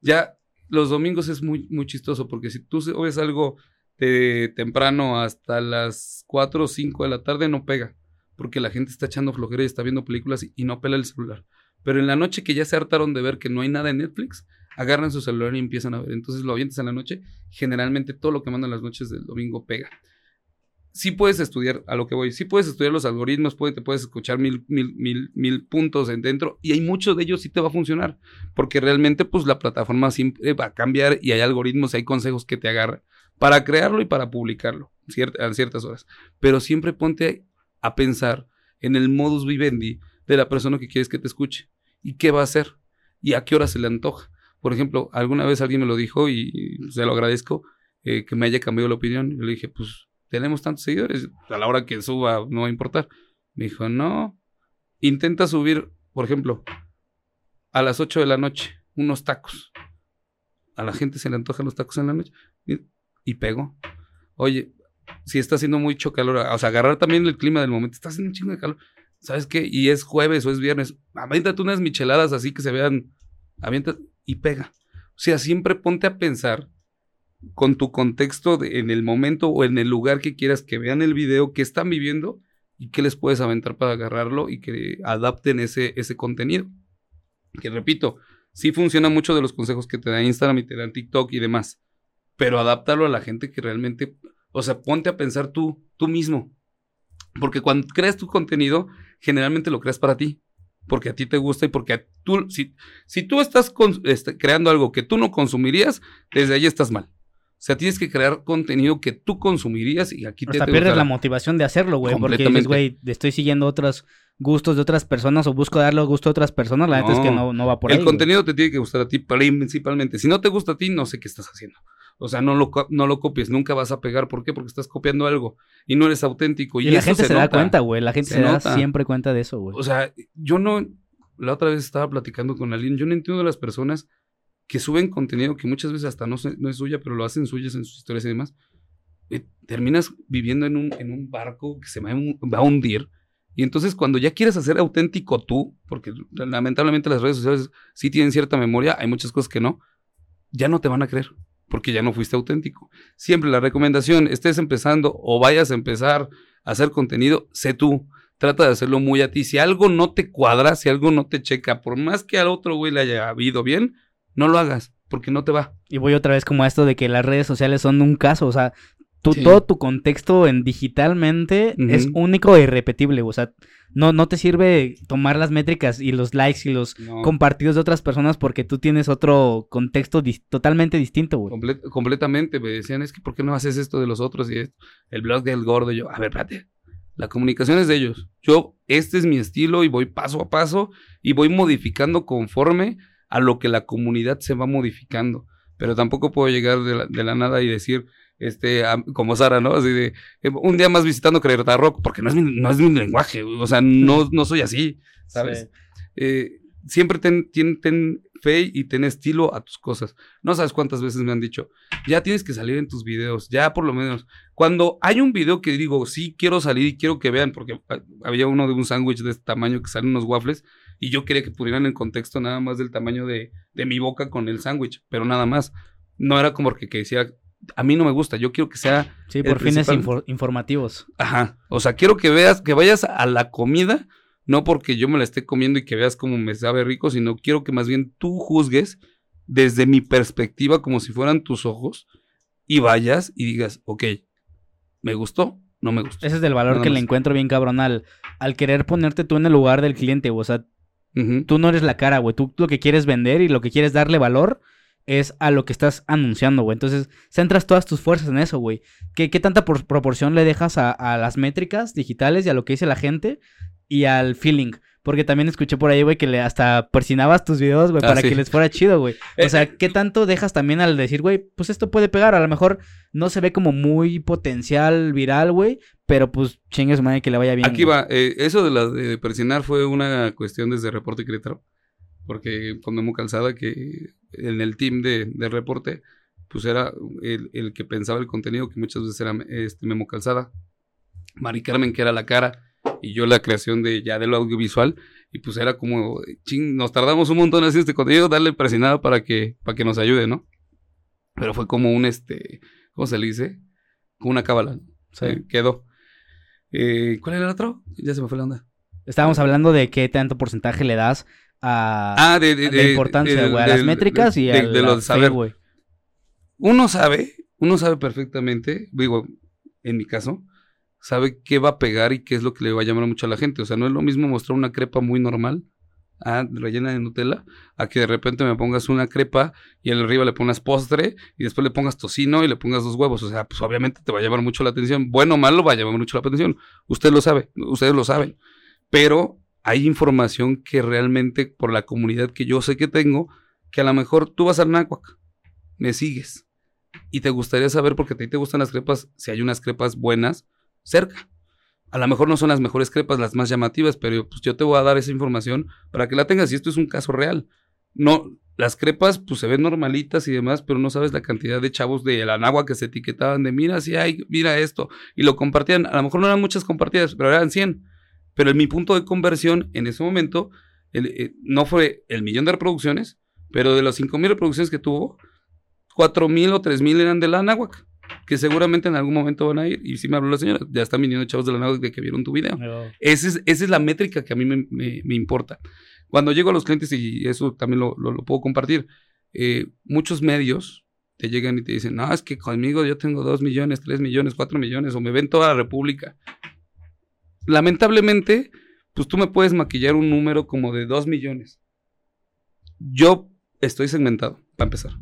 Ya los domingos es muy, muy chistoso porque si tú ves algo de temprano hasta las 4 o 5 de la tarde no pega, porque la gente está echando flojera y está viendo películas y, y no pela el celular. Pero en la noche que ya se hartaron de ver que no hay nada en Netflix, agarran su celular y empiezan a ver. Entonces lo avientas en la noche. Generalmente todo lo que mandan las noches del domingo pega. Sí puedes estudiar, a lo que voy, sí puedes estudiar los algoritmos, te puedes escuchar mil, mil, mil, mil puntos en dentro y hay muchos de ellos sí te va a funcionar, porque realmente pues la plataforma siempre va a cambiar y hay algoritmos, hay consejos que te agarran para crearlo y para publicarlo a ciertas horas. Pero siempre ponte a pensar en el modus vivendi de la persona que quieres que te escuche y qué va a hacer y a qué hora se le antoja. Por ejemplo, alguna vez alguien me lo dijo y se lo agradezco eh, que me haya cambiado la opinión. Yo le dije, pues tenemos tantos seguidores, a la hora que suba no va a importar. Me dijo, no, intenta subir, por ejemplo, a las 8 de la noche, unos tacos. A la gente se le antojan los tacos en la noche. Y, pego. Oye, si está haciendo mucho calor, o sea, agarrar también el clima del momento, está haciendo un chingo de calor. ¿Sabes qué? Y es jueves o es viernes. Aviéntate unas micheladas así que se vean. Avienta y pega. O sea, siempre ponte a pensar con tu contexto en el momento o en el lugar que quieras que vean el video, que están viviendo y qué les puedes aventar para agarrarlo y que adapten ese, ese contenido. Que repito, sí funciona mucho de los consejos que te da Instagram y te dan TikTok y demás, pero adaptarlo a la gente que realmente, o sea, ponte a pensar tú, tú mismo. Porque cuando creas tu contenido, generalmente lo creas para ti porque a ti te gusta y porque tú, si, si tú estás este, creando algo que tú no consumirías, desde ahí estás mal. O sea, tienes que crear contenido que tú consumirías y aquí
te... O sea, pierdes la motivación de hacerlo, güey. Porque dices, güey, estoy siguiendo otros gustos de otras personas o busco darle gusto a otras personas. La verdad es que no, no va por
ahí.
El
contenido te tiene que gustar a ti principalmente. Si no te gusta a ti, no sé qué estás haciendo. O sea, no lo, no lo copies, nunca vas a pegar. ¿Por qué? Porque estás copiando algo y no eres auténtico. Y,
la gente se, da cuenta, güey. La gente se, da siempre cuenta de eso, güey.
O sea, yo no. La otra vez estaba platicando con alguien. Yo no entiendo a las personas que suben contenido que muchas veces hasta no, no es suya, pero lo hacen suyas en sus historias y demás. terminas viviendo en un, en un barco que se va a hundir. Y entonces cuando ya quieres hacer auténtico tú, porque lamentablemente las redes sociales sí tienen cierta memoria, hay muchas cosas que no, ya no te van a creer porque ya no fuiste auténtico. Siempre la recomendación, estés empezando o vayas a empezar a hacer contenido, sé tú. Trata de hacerlo muy a ti. Si algo no te cuadra, si algo no te checa, por más que al otro güey le haya habido bien, no lo hagas, porque no te va.
Y voy otra vez como a esto de que las redes sociales son un caso, o sea, todo tu contexto en digitalmente es único e irrepetible. O sea, no, no te sirve tomar las métricas y los likes y los compartidos de otras personas porque tú tienes otro contexto totalmente distinto, güey.
completamente. Me decían, es que ¿por qué no haces esto de los otros? Y el blog del gordo. Y yo, a ver, espérate. La comunicación es de ellos. Yo, este es mi estilo y voy paso a paso y voy modificando conforme a lo que la comunidad se va modificando. Pero tampoco puedo llegar de la nada y decir, este, como Sara, ¿no? Así de, eh, un día más visitando Creerta Rock, porque no es mi, no es mi lenguaje, o sea, no, no soy así, ¿sabes? Eh, siempre ten, ten, fe y ten estilo a tus cosas. No sabes cuántas veces me han dicho, ya tienes que salir en tus videos, ya por lo menos. Cuando hay un video que digo, sí, quiero salir y quiero que vean, porque había uno de un sándwich de este tamaño que salen unos waffles, y yo quería que pudieran en contexto nada más del tamaño de, de mi boca con el sándwich, pero nada más. No era como que, que decía, a mí no me gusta. Yo quiero que sea.
Sí, por fines informativos.
Ajá. O sea, quiero que veas, que vayas a la comida, no porque yo me la esté comiendo y que veas cómo me sabe rico, sino quiero que más bien tú juzgues desde mi perspectiva, como si fueran tus ojos, y vayas y digas, ok, ¿me gustó? No me gustó.
Ese es el valor que le encuentro bien cabrón al, al querer ponerte tú en el lugar del cliente, o sea, tú no eres la cara, güey. Tú lo que quieres vender y lo que quieres darle valor es a lo que estás anunciando, güey. Entonces, centras todas tus fuerzas en eso, güey. ¿Qué, tanta proporción le dejas a, las métricas digitales y a lo que dice la gente y al feeling? Porque también escuché por ahí, güey, que le hasta persinabas tus videos, güey, ah, para que les fuera chido, güey. O sea, eh, ¿qué tanto dejas también al decir, güey, pues esto puede pegar? A lo mejor no se ve como muy potencial viral, güey, pero pues chingues, madre, que le vaya bien.
Aquí va, eh, eso de la de persinar fue una cuestión desde Reporte Querétaro porque con Memo Calzada, que en el team de, reporte, pues era el, que pensaba el contenido, que muchas veces era este Memo Calzada, Mari Carmen, que era la cara, y yo la creación de ya de lo audiovisual, Y pues era como, ching, nos tardamos un montón así este contenido, darle presionada para que, para que nos ayude, ¿no? Pero fue como un, este, ¿cómo se le dice? Como una cábala.
Sí.
Eh, quedó. Eh, ¿Cuál era el otro? Ya se me fue la onda.
Estábamos hablando de qué tanto porcentaje le das a
Ah, de, de,
de importancia,
de-
güey, a las métricas y a
de
la
lo de
fe,
saber. Uno sabe, uno sabe perfectamente, digo, en mi caso, sabe qué va a pegar y qué es lo que le va a llamar mucho a la gente. O sea, no es lo mismo mostrar una crepa muy normal, ah, rellena de Nutella, a que de repente me pongas una crepa y arriba le pongas postre y después le pongas tocino y le pongas dos huevos. O sea, pues obviamente te va a llamar mucho la atención. Bueno o malo va a llamar mucho la atención. Usted lo sabe, ustedes lo saben. Pero hay información que realmente por la comunidad que yo sé que tengo, que a lo mejor tú vas al náhuac, me sigues y te gustaría saber, porque a ti te gustan las crepas, si hay unas crepas buenas cerca. A lo mejor no son las mejores crepas, las más llamativas, pero pues yo te voy a dar esa información para que la tengas y esto es un caso real. No, las crepas pues se ven normalitas y demás, pero no sabes la cantidad de chavos de la nagua que se etiquetaban de mira si hay, mira esto, y lo compartían. A lo mejor no eran muchas compartidas, pero eran 100. Pero en mi punto de conversión en ese momento el- eh, no fue el millón de reproducciones, pero de las 5000 reproducciones que tuvo, 4000 o 3000 eran de la náhuac, que seguramente en algún momento van a ir. Y si me habló la señora, ya están viniendo chavos de la náhuac de que vieron tu video. Esa es, esa es la métrica que a mí me, me- me importa. Cuando llego a los clientes, y eso también lo, lo- lo puedo compartir, eh, muchos medios te llegan y te dicen, no, es que conmigo yo tengo 2 millones, 3 millones, 4 millones, o me ven toda la República. Lamentablemente, pues tú me puedes maquillar un número como de 2 millones. Yo estoy segmentado, para empezar.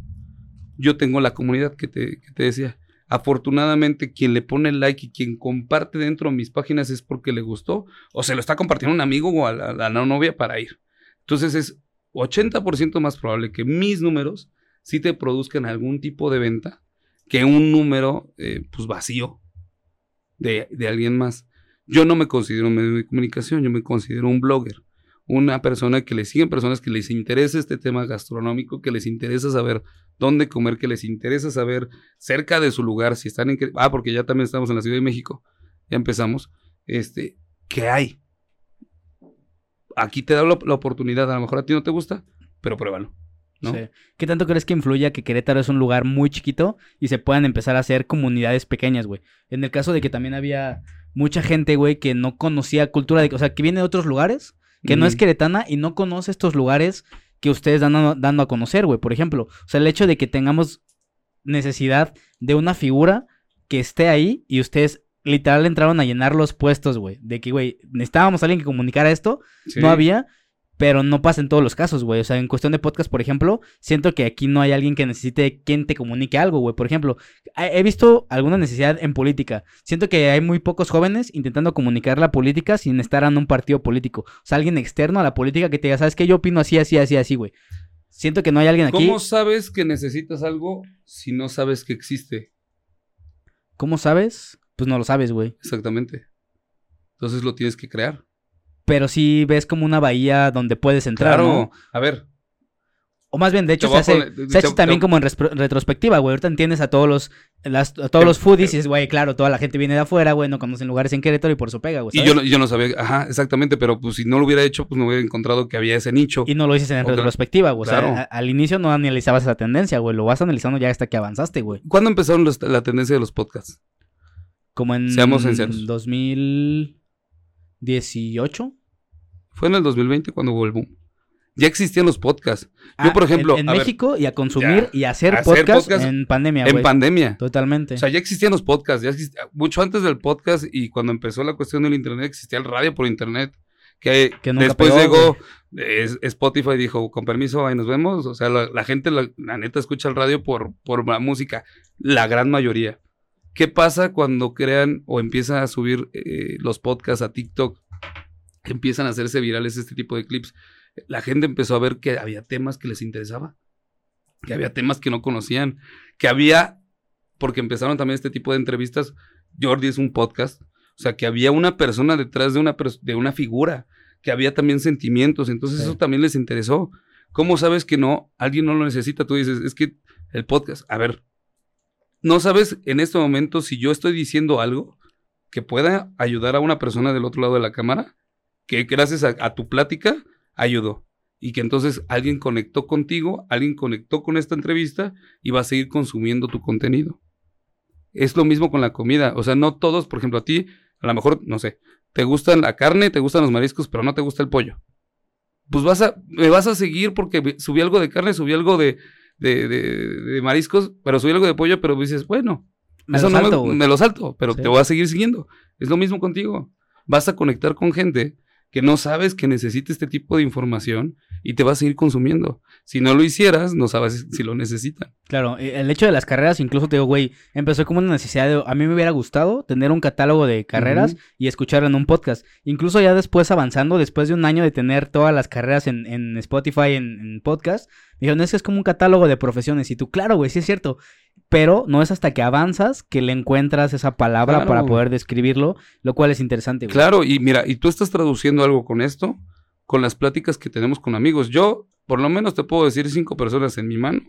Yo tengo la comunidad que te, que te decía. Afortunadamente, quien le pone like y quien comparte dentro de mis páginas es porque le gustó o se lo está compartiendo un amigo o a la, a la novia para ir. Entonces es 80% más probable que mis números sí te produzcan algún tipo de venta que un número eh, pues vacío de, de alguien más. Yo no me considero un medio de comunicación, yo me considero un blogger una persona que le siguen personas que les interesa este tema gastronómico, que les interesa saber dónde comer, que les interesa saber cerca de su lugar, si están en... Ah, porque ya también estamos en la Ciudad de México, ya empezamos. Este, ¿qué hay? Aquí te da la, oportunidad, a lo mejor a ti no te gusta, pero pruébalo. ¿no?
¿Qué tanto crees que influya que Querétaro es un lugar muy chiquito y se puedan empezar a hacer comunidades pequeñas, güey? En el caso de que también había mucha gente, güey, que no conocía cultura de... O sea, que viene de otros lugares, que no es queretana y no conoce estos lugares que ustedes dan a- dando a conocer, güey. Por ejemplo, o sea, el hecho de que tengamos necesidad de una figura que esté ahí y ustedes literal entraron a llenar los puestos, güey. De que, güey, necesitábamos a alguien que comunicara esto,
Sí.
no había, pero no pasa en todos los casos, güey. O sea, en cuestión de podcast, por ejemplo, siento que aquí no hay alguien que necesite quien te comunique algo, güey. Por ejemplo, he visto alguna necesidad en política. Siento que hay muy pocos jóvenes intentando comunicar la política sin estar en un partido político. O sea, alguien externo a la política que te diga, ¿sabes qué? Yo opino así, así, así, así, güey. Siento que no hay alguien aquí.
¿Cómo sabes que necesitas algo si no sabes que existe?
¿Cómo sabes? Pues no lo sabes, güey.
Exactamente. Entonces lo tienes que crear.
Pero sí ves como una bahía donde puedes entrar,
Claro.
¿no?
A ver,
O más bien, de hecho, se hace,
poner-
se hace
te-
también
te-
como en retrospectiva, güey. Ahorita entiendes a todos los, las- a todos los foodies y dices, güey, claro, toda la gente viene de afuera, güey, no conocen lugares en Querétaro y por eso pega, güey.
y yo, no- yo no sabía, ajá, exactamente, pero pues si no lo hubiera hecho, pues no hubiera encontrado que había ese nicho.
Y no lo dices en
Otra-
retrospectiva, güey. O
Claro.
sea, a- al inicio no analizabas esa tendencia, güey. Lo vas analizando ya hasta que avanzaste, güey.
¿Cuándo empezaron los- la tendencia de los podcasts?
Como en
Seamos sinceros.
2018.
Fue en el 2020 cuando hubo el boom. Ya existían los podcasts. Yo,
Ah,
por ejemplo,
en, en
a ver,
México y a consumir
ya,
y a hacer,
hacer
podcast,
podcast
en pandemia,
en pandemia.
Totalmente.
O sea, ya existían los podcasts, ya exist- mucho antes del podcast y cuando empezó la cuestión del internet existía el radio por internet. Que,
Que
después
pegó,
llegó Spotify y dijo, con permiso, ahí nos vemos. O sea, la, la gente, la, la neta, escucha el radio por, por la música. La gran mayoría. ¿Qué pasa cuando crean o empiezan a subir eh, los podcasts a TikTok? Empiezan a hacerse virales este tipo de clips. La gente empezó a ver que había temas que les interesaba. Que había temas que no conocían. Que había, porque empezaron también este tipo de entrevistas. Jordi es un podcast. O sea, que había una persona detrás de una, de una figura. Que había también sentimientos. Entonces
Sí.
eso también les interesó. ¿Cómo sabes que no? Alguien no lo necesita. Tú dices, es que el podcast, a ver, no sabes en este momento si yo estoy diciendo algo que pueda ayudar a una persona del otro lado de la cámara. Que gracias a, a tu plática ayudó. Y que entonces alguien conectó contigo, alguien conectó con esta entrevista y va a seguir consumiendo tu contenido. Es lo mismo con la comida. O sea, no todos, por ejemplo, a ti, a lo mejor, no sé, te gustan la carne, te gustan los mariscos, pero no te gusta el pollo. Pues vas a, me vas a seguir porque subí algo de carne, subí algo de, de, de- de mariscos, pero subí algo de pollo, pero dices, bueno,
Me
eso
lo
no
salto,
me,
güey.
me lo salto, pero
Sí.
te voy a seguir siguiendo. Es lo mismo contigo. Vas a conectar con gente que no sabes que necesita este tipo de información y te va a seguir consumiendo. Si no lo hicieras, no sabes si lo necesitan.
Claro, eh, el hecho de las carreras, incluso te digo, güey, empezó como una necesidad de. A mí me hubiera gustado tener un catálogo de carreras y escucharlo en un podcast. Incluso ya después avanzando, después de un año de tener todas las carreras en, en Spotify, en, en podcast, dijeron, es que es como un catálogo de profesiones. Y tú, claro, güey, sí es cierto. Pero no es hasta que avanzas que le encuentras esa palabra
Claro.
para poder describirlo, lo cual es interesante, güey.
Claro, y mira, y tú estás traduciendo algo con esto, con las pláticas que tenemos con amigos. Yo, por lo menos te puedo decir cinco personas en mi mano,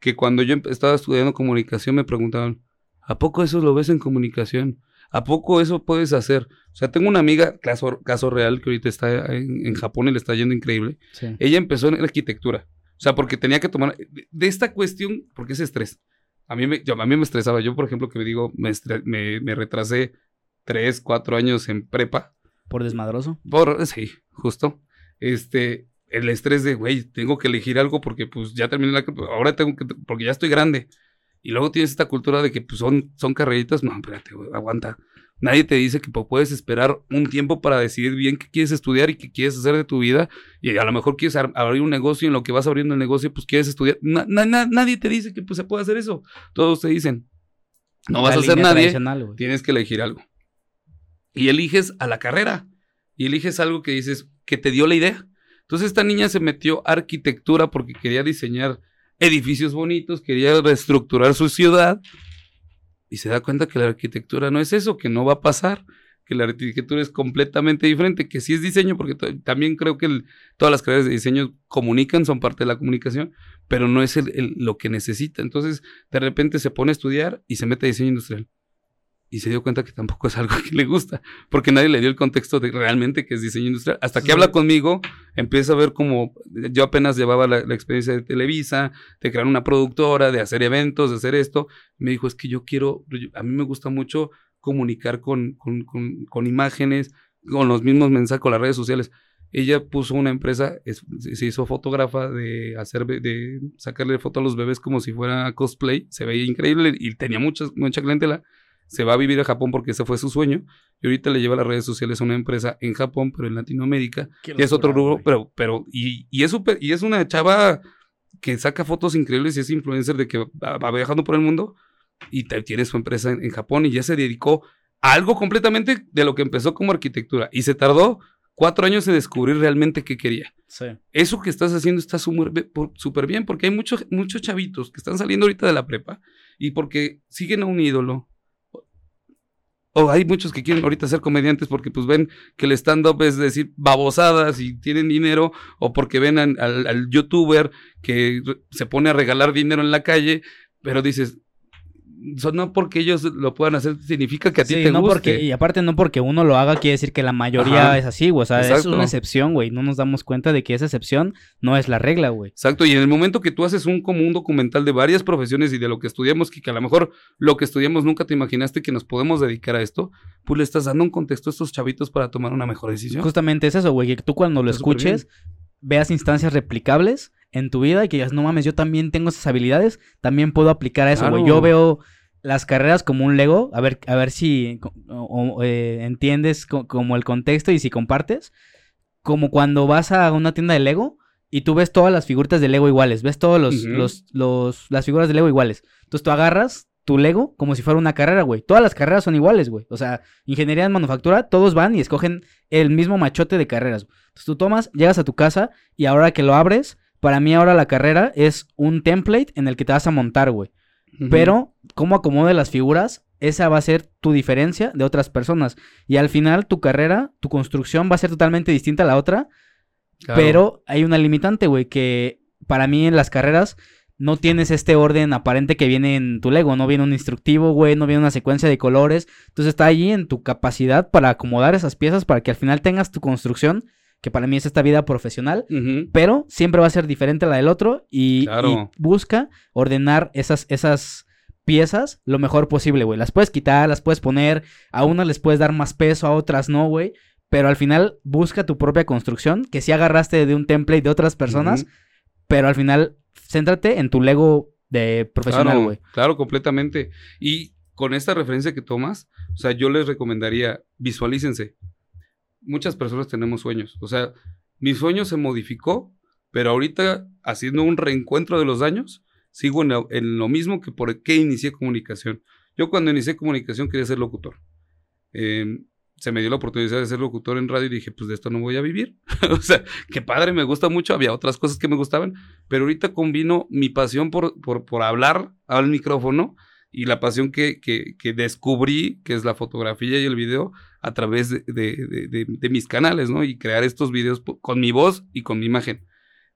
que cuando yo estaba estudiando comunicación me preguntaban, ¿a poco eso lo ves en comunicación? ¿A poco eso puedes hacer? O sea, tengo una amiga, caso, caso real, que ahorita está en, en Japón y le está yendo increíble.
Sí.
Ella empezó en arquitectura. O sea, porque tenía que tomar de esta cuestión, porque es estrés. A mí me, yo- a mí me estresaba. Yo, por ejemplo, que me digo, me, me, me retrasé tres, cuatro años en prepa.
Por desmadroso.
Por, sí, justo. Este, el estrés de, güey, tengo que elegir algo porque pues ya terminé la, ahora tengo que, porque ya estoy grande. Y luego tienes esta cultura de que pues son, son carreritas, no, espérate, güey, aguanta. Nadie te dice que pues, puedes esperar un tiempo para decidir bien qué quieres estudiar y qué quieres hacer de tu vida. Y a lo mejor quieres abrir un negocio y en lo que vas abriendo el negocio, pues quieres estudiar. Na- na- na- nadie te dice que pues se puede hacer eso. Todos te dicen, no vas a ser nadie, tienes que elegir algo. Y eliges a la carrera. Y eliges algo que dices, que te dio la idea. Entonces esta niña se metió a arquitectura porque quería diseñar edificios bonitos, quería reestructurar su ciudad. Y se da cuenta que la arquitectura no es eso, que no va a pasar, que la arquitectura es completamente diferente, que sí es diseño, porque también creo que todas las carreras de diseño comunican, son parte de la comunicación, pero no es el- el- lo que necesita. Entonces, de repente se pone a estudiar y se mete a diseño industrial. Y se dio cuenta que tampoco es algo que le gusta, porque nadie le dio el contexto de realmente que es diseño industrial. Hasta que
Sí.
habla conmigo, empieza a ver como yo apenas llevaba la, la experiencia de Televisa, de crear una productora, de hacer eventos, de hacer esto. Me dijo, es que yo quiero, a mí me gusta mucho comunicar con, con, con- con imágenes, con los mismos mensajes, con las redes sociales. Ella puso una empresa, es- se hizo fotógrafa de hacer, de sacarle foto a los bebés como si fuera cosplay, se veía increíble y tenía mucha, mucha clientela. Se va a vivir a Japón porque ese fue su sueño. Y ahorita le lleva las redes sociales a una empresa en Japón, pero en Latinoamérica. Y es otro rubro, pero, pero, y, y es súper, y es una chava que saca fotos increíbles y es influencer de que va, va viajando por el mundo y te- tiene su empresa en, en Japón y ya se dedicó a algo completamente de lo que empezó como arquitectura y se tardó cuatro años en descubrir realmente qué quería.
Sí.
Eso que estás haciendo está súper bien porque hay muchos muchos chavitos que están saliendo ahorita de la prepa y porque siguen a un ídolo. O hay muchos que quieren ahorita ser comediantes porque pues ven que el stand-up es decir babosadas y tienen dinero o porque ven al, youtuber que se pone a regalar dinero en la calle, pero dices, so- no porque ellos lo puedan hacer significa que a ti
Sí,
te
no
guste.
porque, y aparte no porque uno lo haga quiere decir que la mayoría
Ajá.
es así, güey. O sea, es una excepción, güey. No nos damos cuenta de que esa excepción no es la regla, güey.
Exacto, y en el momento que tú haces un como un documental de varias profesiones y de lo que estudiamos, que, que a lo mejor lo que estudiamos nunca te imaginaste que nos podemos dedicar a esto, pues le estás dando un contexto a estos chavitos para tomar una mejor decisión.
Justamente es eso, güey. Que tú cuando lo
Está
escuches, veas instancias replicables en tu vida y que digas, no mames, yo también tengo esas habilidades, también puedo aplicar a eso, güey.
Claro.
Yo veo las carreras como un Lego, a ver, a ver si co- o- o, eh, entiendes co- como el contexto y si compartes. Como cuando vas a una tienda de Lego y tú ves todas las figuritas de Lego iguales, ves todos los, los, los, las figuras de Lego iguales. Entonces tú agarras tu Lego como si fuera una carrera, güey. Todas las carreras son iguales, güey. O sea, ingeniería en manufactura, todos van y escogen el mismo machote de carreras. Entonces tú tomas, llegas a tu casa y ahora que lo abres, para mí ahora la carrera es un template en el que te vas a montar, güey. Pero cómo acomode las figuras, esa va a ser tu diferencia de otras personas. Y al final tu carrera, tu construcción va a ser totalmente distinta a la otra,
Claro.
pero hay una limitante, güey, que para mí en las carreras no tienes este orden aparente que viene en tu Lego, no viene un instructivo, güey, no viene una secuencia de colores, entonces está allí en tu capacidad para acomodar esas piezas para que al final tengas tu construcción, que para mí es esta vida profesional, pero siempre va a ser diferente a la del otro y,
Claro.
y busca ordenar esas, esas piezas lo mejor posible, güey. Las puedes quitar, las puedes poner, a unas les puedes dar más peso, a otras no, güey. Pero al final busca tu propia construcción, que si agarraste de un template de otras personas, pero al final céntrate en tu Lego de profesional,
Claro,
güey.
claro, completamente. Y con esta referencia que tomas, o sea, yo les recomendaría, visualícense. Muchas personas tenemos sueños. O sea, mi sueño se modificó, pero ahorita, haciendo un reencuentro de los años, sigo en lo, mismo que por qué inicié comunicación. Yo cuando inicié comunicación quería ser locutor. Eh, se me dio la oportunidad de ser locutor en radio y dije, pues de esto no voy a vivir. o sea, qué padre, me gusta mucho. Había otras cosas que me gustaban, pero ahorita combino mi pasión por, por, por hablar al micrófono y la pasión que, que, que descubrí, que es la fotografía y el video, a través de, de, de- de- mis canales, ¿no? Y crear estos videos con mi voz y con mi imagen.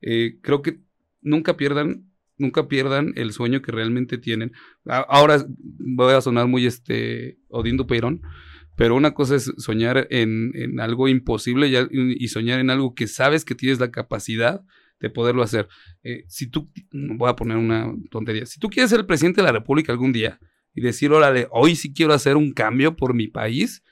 Eh, creo que nunca pierdan, nunca pierdan el sueño que realmente tienen. A- Ahora voy a sonar muy este Odindo Peirón, pero una cosa es soñar en, en algo imposible y, y soñar en algo que sabes que tienes la capacidad de poderlo hacer. Eh, si tú, voy a poner una tontería, si tú quieres ser el presidente de la República algún día y decir, órale, hoy sí quiero hacer un cambio por mi país,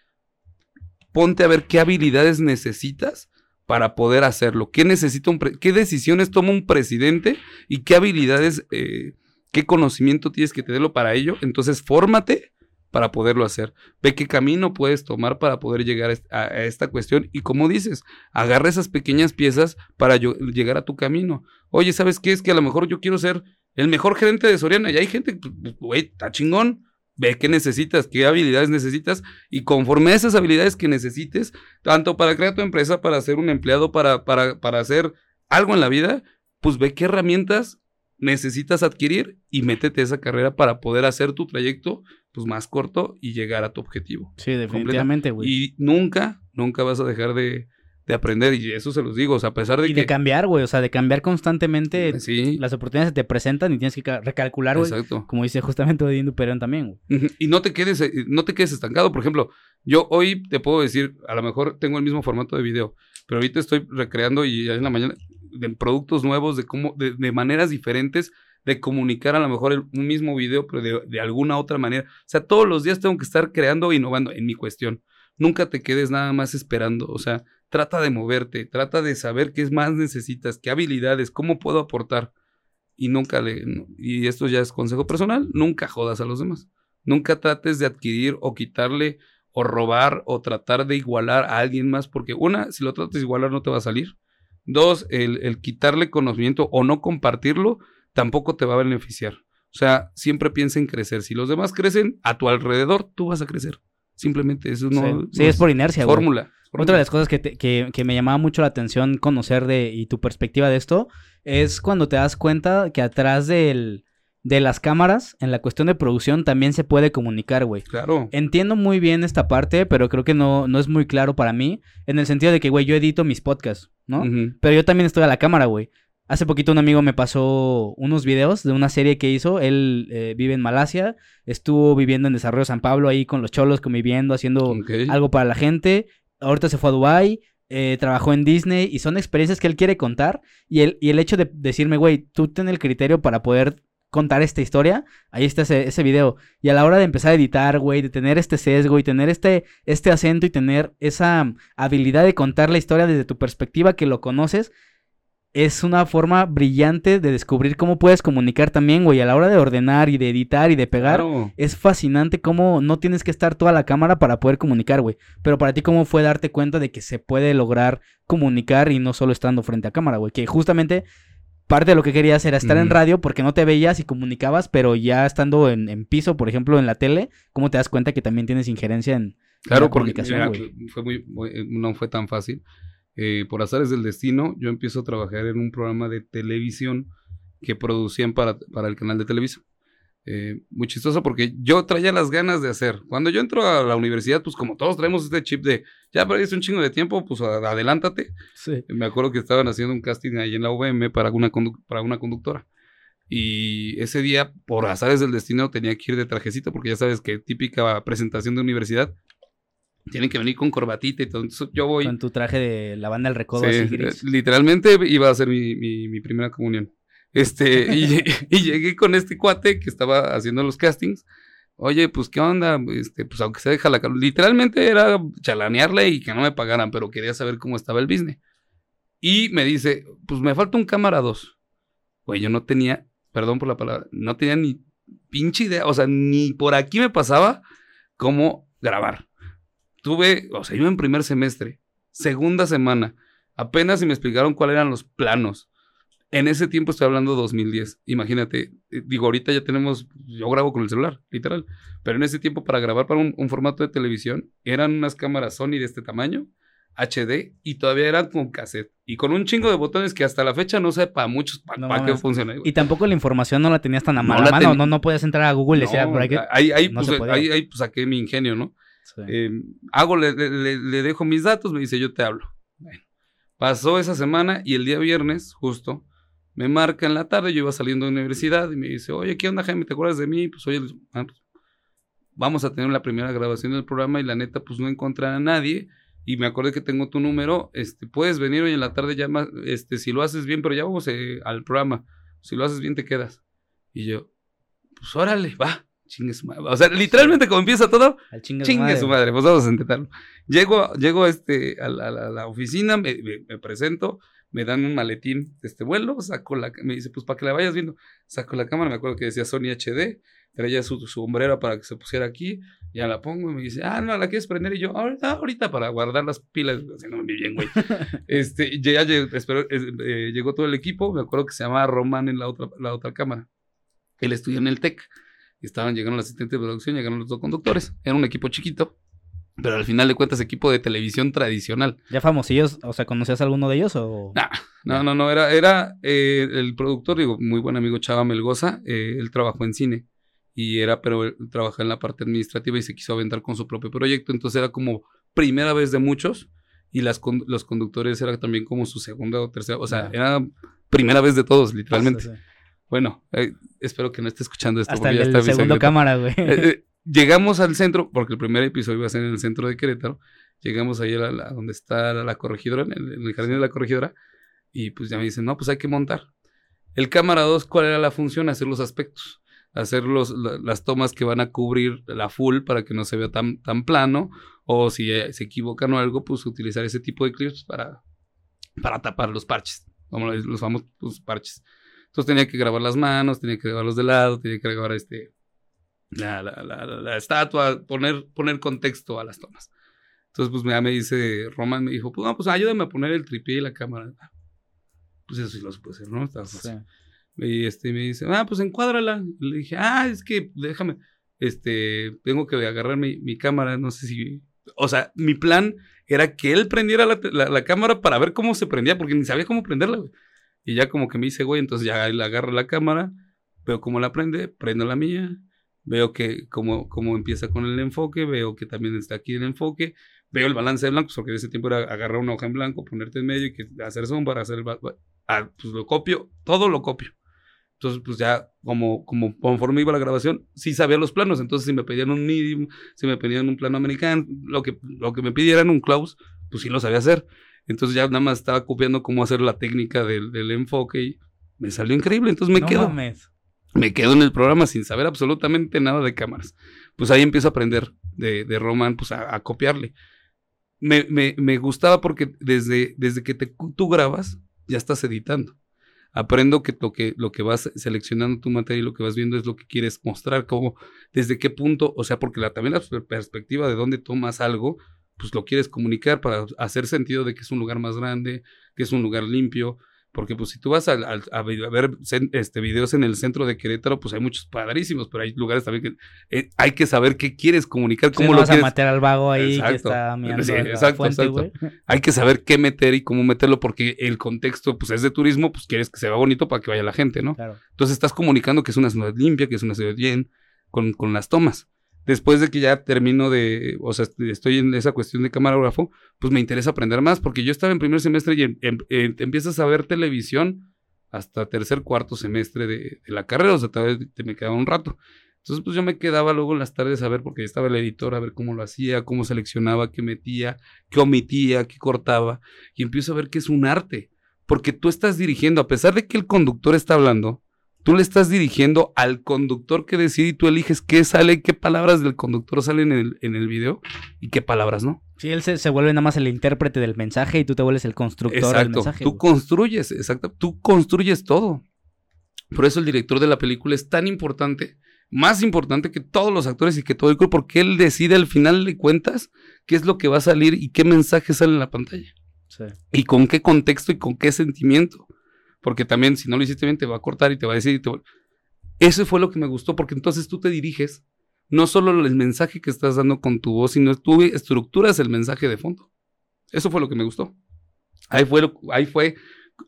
ponte a ver qué habilidades necesitas para poder hacerlo. ¿Qué necesita un qué decisiones toma un presidente y qué habilidades, eh, qué conocimiento tienes que tenerlo para ello? Entonces, fórmate para poderlo hacer. Ve qué camino puedes tomar para poder llegar a est- a, a esta cuestión. Y como dices, agarra esas pequeñas piezas para llegar a tu camino. Oye, ¿sabes qué? Es que a lo mejor yo quiero ser el mejor gerente de Soriana. Y hay gente, pues, güey, está chingón. Ve qué necesitas, qué habilidades necesitas. Y conforme a esas habilidades que necesites, tanto para crear tu empresa, para ser un empleado, para, para, para hacer algo en la vida, pues ve qué herramientas necesitas adquirir y métete a esa carrera para poder hacer tu trayecto pues más corto y llegar a tu objetivo.
Sí, definitivamente, güey.
Y nunca, nunca vas a dejar de, de aprender y eso se los digo, o sea, a pesar de
Y
que...
de cambiar, güey. O sea, de cambiar constantemente.
Sí,
Las oportunidades se te presentan y tienes que ca- recalcular, güey.
exacto.
Como dice justamente Odín Perón también, güey.
Y no te quedes, eh, no te quedes estancado. Por ejemplo, yo hoy te puedo decir, a lo mejor tengo el mismo formato de video, pero ahorita estoy recreando y en la mañana de productos nuevos, de cómo, de, de maneras diferentes de comunicar a lo mejor el- un mismo video, pero de, alguna otra manera. O sea, todos los días tengo que estar creando e innovando en mi cuestión. Nunca te quedes nada más esperando. O sea, trata de moverte, trata de saber qué más necesitas, qué habilidades, cómo puedo aportar. Y nunca le, y esto ya es consejo personal, nunca jodas a los demás. Nunca trates de adquirir o quitarle o robar o tratar de igualar a alguien más, porque una, si lo tratas de igualar no te va a salir. Dos, el, el quitarle conocimiento o no compartirlo tampoco te va a beneficiar. O sea, siempre piensa en crecer. Si los demás crecen a tu alrededor, tú vas a crecer. Simplemente eso no,
sí,
no
Sí, es por inercia,
fórmula.
Otra de las cosas que, te- que, que me llamaba mucho la atención conocer de y tu perspectiva de esto es cuando te das cuenta que atrás del, de las cámaras, en la cuestión de producción, también se puede comunicar, güey.
Claro.
Entiendo muy bien esta parte, pero creo que no, no es muy claro para mí, en el sentido de que, güey, yo edito mis podcasts, ¿no? Pero yo también estoy a la cámara, güey. Hace poquito un amigo me pasó unos videos de una serie que hizo. Él eh, vive en Malasia, estuvo viviendo en Desarrollo San Pablo ahí con los cholos, conviviendo, haciendo algo para la gente. Ahorita se fue a Dubai, eh, trabajó en Disney y son experiencias que él quiere contar. Y el, y el hecho de decirme, güey, tú ten el criterio para poder contar esta historia, ahí está ese, ese video. Y a la hora de empezar a editar, güey, de tener este sesgo y tener este, este acento y tener esa habilidad de contar la historia desde tu perspectiva que lo conoces, es una forma brillante de descubrir cómo puedes comunicar también, güey, a la hora de ordenar y de editar y de pegar.
Claro.
Es fascinante cómo no tienes que estar toda la cámara para poder comunicar, güey. Pero para ti, ¿cómo fue darte cuenta de que se puede lograr comunicar y no solo estando frente a cámara, güey? Que justamente parte de lo que querías era estar en radio porque no te veías y comunicabas, pero ya estando en, en piso, por ejemplo, en la tele, ¿cómo te das cuenta que también tienes injerencia en,
Claro,
la
porque mira, fue muy, muy- no fue tan fácil. Eh, por azares del destino, yo empiezo a trabajar en un programa de televisión que producían para, para el canal de televisión. Eh, muy chistoso porque yo traía las ganas de hacer. Cuando yo entro a la universidad, pues como todos traemos este chip de, ya perdiste un chingo de tiempo, pues adelántate.
Sí.
Me acuerdo que estaban haciendo un casting ahí en la UVM para una, para una conductora. Y ese día, por azares del destino, tenía que ir de trajecito, porque ya sabes que típica presentación de universidad, tienen que venir con corbatita y todo. Entonces yo voy.
Con tu traje de la banda del recodo
Sí,
así gris.
literalmente iba a ser mi, mi- mi primera comunión. Este, y, y llegué con este cuate que estaba haciendo los castings. Oye, pues, ¿qué onda? Este, pues, aunque se deja la... Literalmente era chalanearle y que no me pagaran, pero quería saber cómo estaba el business. Y me dice, pues, me falta un cámara 2. Güey, yo no tenía, perdón por la palabra, no tenía ni pinche idea, o sea, ni por aquí me pasaba cómo grabar. Tuve, o sea, iba en primer semestre, segunda semana, apenas si me explicaron cuáles eran los planos. En ese tiempo estoy hablando 2010. Imagínate, eh, digo, ahorita ya tenemos, yo grabo con el celular, literal. Pero en ese tiempo para grabar para un, un formato de televisión eran unas cámaras Sony de este tamaño, HD, y todavía eran con cassette. Y con un chingo de botones que hasta la fecha no sé para muchos para
No
qué funciona.
Y tampoco la información no la tenías tan a
No
mano.
ten-
no, no podías entrar a Google y decir,
No,
por ahí que...
ahí, ahí,
no
pues, ahí, ahí, pues, saqué mi ingenio, ¿no? Eh, hago, le, le- dejo mis datos, me dice, yo te hablo. Pasó esa semana y el día viernes, justo, me marca en la tarde, yo iba saliendo de la universidad y me dice, oye, ¿qué onda, Jaime? ¿Te acuerdas de mí? Pues, oye, ah, pues, vamos a tener la primera grabación del programa y la neta, pues, no encontré a nadie. Y me acordé que tengo tu número, este, puedes venir hoy en la tarde, llama, este, si lo haces bien, pero ya vamos eh, al programa. Si lo haces bien, te quedas. Y yo, pues órale, va, chingue su madre. O sea, literalmente como empieza todo,
Al chingue,
Chingue su madre, pues vamos a intentarlo. Llego, llego este, a, la, a la- a la oficina, me, me- me presento, me dan un maletín de este vuelo, saco la, me dice, pues para que la vayas viendo, saco la cámara, me acuerdo que decía Sony HD, traía su, su sombrero para que se pusiera aquí, ya la pongo y me dice, ah, no, la quieres prender, y yo, ahorita, ahorita para guardar las pilas, así no bien, güey. este, ya llegó, espero, eh, llegó todo el equipo, me acuerdo que se llamaba Román en la otra, la otra cámara. Él estudió en el TEC. Estaban llegando los asistentes de producción, llegaron los dos conductores. Era un equipo chiquito, pero al final de cuentas equipo de televisión tradicional.
¿Ya famosillos? O sea, ¿conocías a alguno de ellos o...?
Nah, No, no, no, era, era eh, el productor, digo, muy buen amigo Chava Melgoza, eh, él trabajó en cine y era, pero él trabajaba en la parte administrativa y se quiso aventar con su propio proyecto, entonces era como primera vez de muchos y las con- los conductores era también como su segunda o tercera, o sea, era primera vez de todos, literalmente.
Sí, sí.
Bueno, eh, espero que no esté escuchando esto.
Hasta
porque
el,
ya está
segundo cámara, güey.
Eh, eh, llegamos al centro, porque el primer episodio iba a ser en el centro de Querétaro. Llegamos ahí a, la- donde está la, la corregidora, en el, en el jardín de la corregidora. Y pues ya me dicen, no, pues hay que montar. El cámara 2, ¿cuál era la función? Hacer los aspectos. Hacer los, la- las tomas que van a cubrir la full para que no se vea tan, tan plano. O si se equivocan o algo, pues utilizar ese tipo de clips para, para tapar los parches. Como los, los famosos pues, parches. Entonces tenía que grabar las manos, tenía que grabarlos de lado, tenía que grabar este, la, la, la, la- estatua, poner, poner contexto a las tomas. Entonces, pues ya me dice, Roman me dijo, pues, no, pues ayúdame a poner el tripié y la cámara. Pues eso sí lo supe hacer, ¿no? Estaba fácil.
Sí.
Y este me dice, ah, pues encuádrala. Y le dije, ah, es que déjame, este, tengo que agarrar mi, mi cámara, no sé si. O sea, mi plan era que él prendiera la, la- la cámara para ver cómo se prendía, porque ni sabía cómo prenderla, güey. Y ya como que me dice, güey, entonces ya él agarra la cámara, veo cómo la prende, prendo la mía, veo que cómo, cómo empieza con el enfoque, veo que también está aquí el enfoque, veo el balance de blancos, porque en ese tiempo era agarrar una hoja en blanco, ponerte en medio y que hacer zoom para hacer el... ah, pues lo copio, todo lo copio. Entonces, pues ya, como, como conforme iba la grabación, sí sabía los planos. Entonces, si me pedían un medium, si me pedían un plano americano, lo que, lo que me pidieran un close, pues sí lo sabía hacer. Entonces, ya nada más estaba copiando cómo hacer la técnica del, del enfoque y me salió increíble. Entonces, me
no
quedo
mames.
me quedo en el programa sin saber absolutamente nada de cámaras. Pues ahí empiezo a aprender de, de Roman, pues a, a copiarle. Me, me, me gustaba porque desde, desde que te, tú grabas, ya estás editando. Aprendo que lo, que lo que vas seleccionando tu materia y lo que vas viendo es lo que quieres mostrar, como desde qué punto, o sea, porque la, también la per- perspectiva de dónde tomas algo, pues lo quieres comunicar para hacer sentido de que es un lugar más grande, que es un lugar limpio, porque pues si tú vas a, a ver este, videos en el centro de Querétaro, pues hay muchos padrísimos, pero hay lugares también que eh, hay que saber qué quieres comunicar,
Sí,
cómo
no
lo
vas a matar al vago ahí que está mirando
Sí, exacto,
fuente,
exacto. Hay que saber qué meter y cómo meterlo, porque el contexto pues es de turismo, pues quieres que se vea bonito para que vaya la gente, ¿no?
Claro.
Entonces estás comunicando que es una ciudad limpia, que es una ciudad bien, con, con las tomas. Después de que ya termino de, o sea, estoy en esa cuestión de camarógrafo, pues me interesa aprender más, porque yo estaba en primer semestre y em- em- eh, te empiezas a ver televisión hasta tercer, cuarto semestre de, de la carrera, o sea, tal vez te me quedaba un rato. Entonces, pues yo me quedaba luego en las tardes a ver, porque ya estaba el editor, a ver cómo lo hacía, cómo seleccionaba, qué metía, qué omitía, qué cortaba, y empiezo a ver que es un arte, porque tú estás dirigiendo, a pesar de que el conductor está hablando, tú le estás dirigiendo al conductor que decide y tú eliges qué sale, qué palabras del conductor salen en el, en el video y qué palabras no.
Sí, él se, se vuelve nada más el intérprete del mensaje y tú te vuelves el constructor del
Exacto.
mensaje.
tú
güey.
construyes, exacto. Tú construyes todo. Por eso el director de la película es tan importante, más importante que todos los actores y que todo el grupo, porque él decide al final de cuentas qué es lo que va a salir y qué mensaje sale en la pantalla.
Sí.
Y con qué contexto y con qué sentimiento. Porque también, si no lo hiciste bien, te va a cortar y te va a decir. Eso fue lo que me gustó, porque entonces tú te diriges, no solo el mensaje que estás dando con tu voz, sino tú estructuras el mensaje de fondo. Eso fue lo que me gustó. Ahí fue, ahí fue,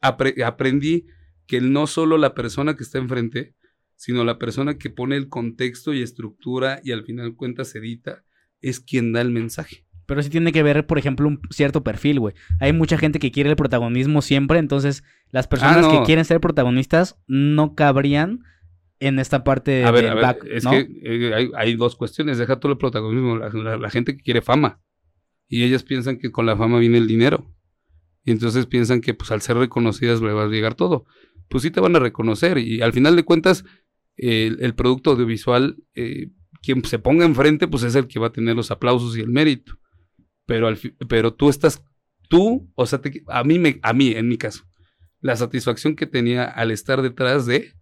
apre- aprendí que no solo la persona que está enfrente, sino la persona que pone el contexto y estructura y al final cuentas edita, es quien da el mensaje.
Pero sí tiene que ver, por ejemplo, un cierto perfil, güey. Hay mucha gente que quiere el protagonismo siempre, entonces las personas
Ah, no.
que quieren ser protagonistas no cabrían en esta parte
A ver,
del
a ver,
back,
es
¿no?
que eh, hay, hay dos cuestiones. Deja todo el protagonismo. La, la- la gente que quiere fama. Y ellas piensan que con la fama viene el dinero. Y entonces piensan que pues al ser reconocidas le va a llegar todo. Pues sí te van a reconocer. Y al final de cuentas, eh, el, el producto audiovisual, eh, quien se ponga enfrente, pues es el que va a tener los aplausos y el mérito. Pero, al pero tú estás, tú, o sea, te- a mí, me, a mí, en mi caso, la satisfacción que tenía al estar detrás de,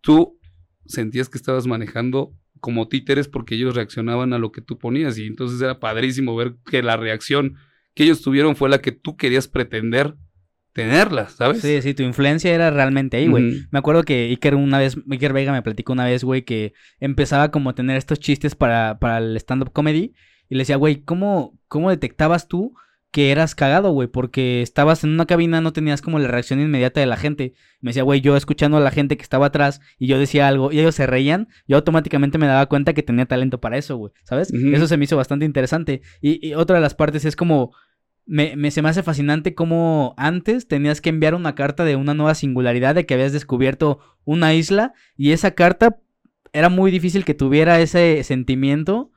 tú sentías que estabas manejando como títeres porque ellos reaccionaban a lo que tú ponías y entonces era padrísimo ver que la reacción que ellos tuvieron fue la que tú querías pretender tenerla, ¿sabes?
Sí, sí, tu influencia era realmente ahí, güey. Me acuerdo que Iker una vez, Iker Vega me platicó una vez, güey, que empezaba como a tener estos chistes para, para el stand-up comedy. Y le decía, güey, ¿cómo, ¿cómo detectabas tú que eras cagado, güey? Porque estabas en una cabina, no tenías como la reacción inmediata de la gente. Me decía, güey, yo escuchando a la gente que estaba atrás y yo decía algo y ellos se reían, yo automáticamente me daba cuenta que tenía talento para eso, güey, ¿sabes? Eso se me hizo bastante interesante. Y, y otra de las partes es como me, me- se me hace fascinante cómo antes tenías que enviar una carta de una nueva singularidad, de que habías descubierto una isla, y esa carta era muy difícil que tuviera ese sentimiento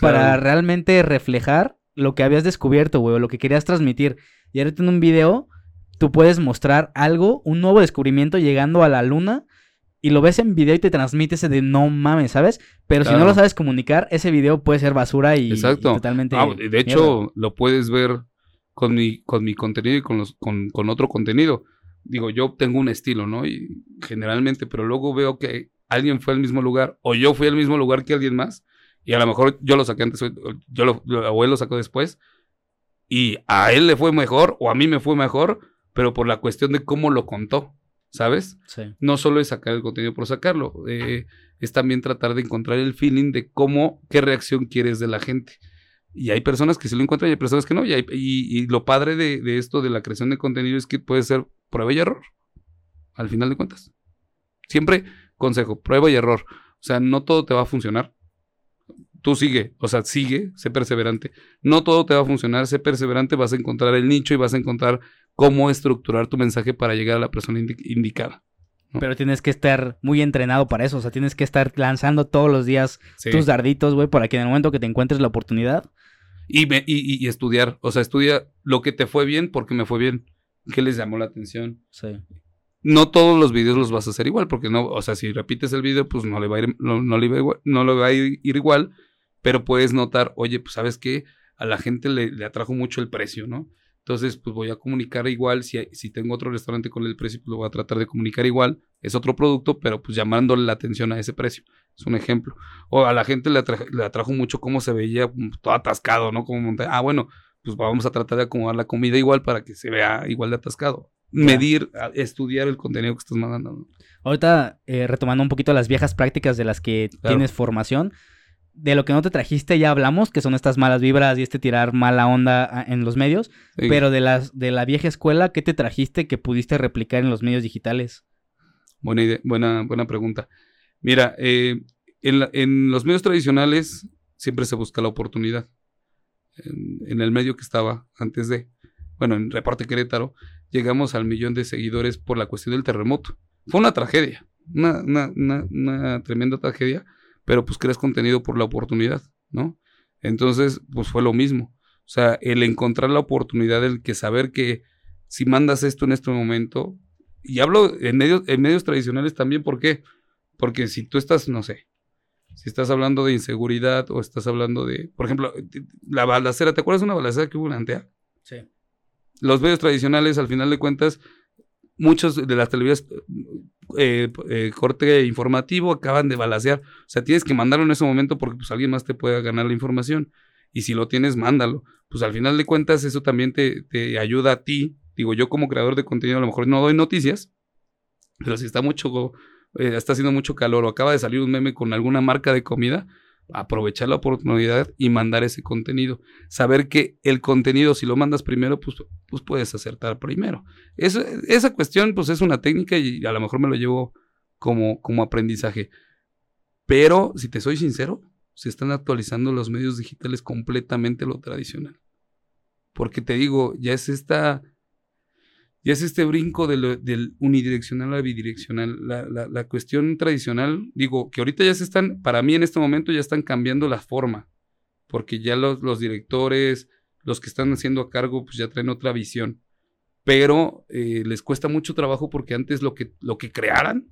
para realmente reflejar lo que habías descubierto, güey, o lo que querías transmitir. Y ahorita en un video, tú puedes mostrar algo, un nuevo descubrimiento llegando a la luna. Y lo ves en video y te transmite ese de no mames, ¿sabes? Pero si no lo sabes comunicar, ese video puede ser basura y,
Exacto.
y totalmente.
Ah, de
mierda.
hecho, lo puedes ver con mi, con mi contenido y con, los, con, con otro contenido. Digo, yo tengo un estilo, ¿no? Y generalmente, pero luego veo que alguien fue al mismo lugar o yo fui al mismo lugar que alguien más y a lo mejor yo lo saqué antes, yo lo, o él lo sacó después y a él le fue mejor o a mí me fue mejor, pero por la cuestión de cómo lo contó, ¿sabes?
Sí.
no solo es sacar el contenido por sacarlo, eh, es también tratar de encontrar el feeling de cómo, qué reacción quieres de la gente. Y hay personas que sí lo encuentran y hay personas que no. Y, hay- y- y lo padre de, de esto, de la creación de contenido, es que puede ser prueba y error, al final de cuentas. Siempre, consejo, prueba y error. O sea, no todo te va a funcionar. Tú sigue, o sea, sigue, sé perseverante. No todo te va a funcionar, sé perseverante, vas a encontrar el nicho y vas a encontrar cómo estructurar tu mensaje para llegar a la persona indi- indicada. ¿no?
Pero tienes que estar muy entrenado para eso. O sea, tienes que estar lanzando todos los días
Sí.
tus darditos, güey, para que en el momento que te encuentres la oportunidad.
Y, me- y, y- estudiar, o sea, estudia lo que te fue bien porque me fue bien. ¿Qué les llamó la atención?
Sí.
No todos los videos los vas a hacer igual, porque no, o sea, si repites el video, pues no le va a ir, no, no le va a igual- no le va a ir, ir igual, pero puedes notar, oye, pues sabes que a la gente le, le atrajo mucho el precio, ¿no? Entonces, pues voy a comunicar igual, si, si tengo otro restaurante con el precio, pues lo voy a tratar de comunicar igual, es otro producto, pero pues llamándole la atención a ese precio, es un ejemplo. O a la gente le, atra- le atrajo mucho cómo se veía mm, todo atascado, ¿no? Como monta- ah, bueno, pues vamos a tratar de acomodar la comida igual para que se vea igual de atascado. Medir, estudiar el contenido que estás mandando.
Ahorita, eh, retomando un poquito las viejas prácticas de las que
Claro.
tienes formación, de lo que no te trajiste ya hablamos, que son estas malas vibras y este tirar mala onda a- en los medios,
Sí.
pero de las de la vieja escuela, ¿qué te trajiste que pudiste replicar en los medios digitales?
Buena, idea, buena, buena pregunta. Mira, eh, en, la- en los medios tradicionales siempre se busca la oportunidad. En, en el medio que estaba antes de, bueno, en Reparte Querétaro, llegamos al millón de seguidores por la cuestión del terremoto. Fue una tragedia, una, una, una, una tremenda tragedia, pero pues creas contenido por la oportunidad, ¿no? Entonces, pues fue lo mismo. O sea, el encontrar la oportunidad, el que saber que si mandas esto en este momento, y hablo en medios, en medios tradicionales también, ¿por qué? Porque si tú estás, no sé, si estás hablando de inseguridad o estás hablando de, por ejemplo, la balacera, ¿te acuerdas de una balacera que hubo en Antea?
Sí.
Los medios tradicionales, al final de cuentas, muchos de las televisiones eh, eh, corte informativo acaban de balasear. O sea, tienes que mandarlo en ese momento porque pues alguien más te puede ganar la información. Y si lo tienes, mándalo. Pues al final de cuentas, eso también te, te ayuda a ti. Digo, yo como creador de contenido a lo mejor no doy noticias, pero si está mucho, eh, está haciendo mucho calor o acaba de salir un meme con alguna marca de comida, aprovechar la oportunidad y mandar ese contenido. Saber que el contenido, si lo mandas primero, pues, pues puedes acertar primero. Eso, esa cuestión, pues es una técnica y a lo mejor me lo llevo como, como aprendizaje. Pero, si te soy sincero, se están actualizando los medios digitales completamente lo tradicional. Porque te digo, ya es esta y es este brinco del unidireccional a bidireccional. La, cuestión tradicional, digo, que ahorita ya se están, para mí en este momento ya están cambiando la forma, porque ya los, directores, los que están haciendo a cargo, pues ya traen otra visión. Pero eh, les cuesta mucho trabajo porque antes lo que, lo que crearan,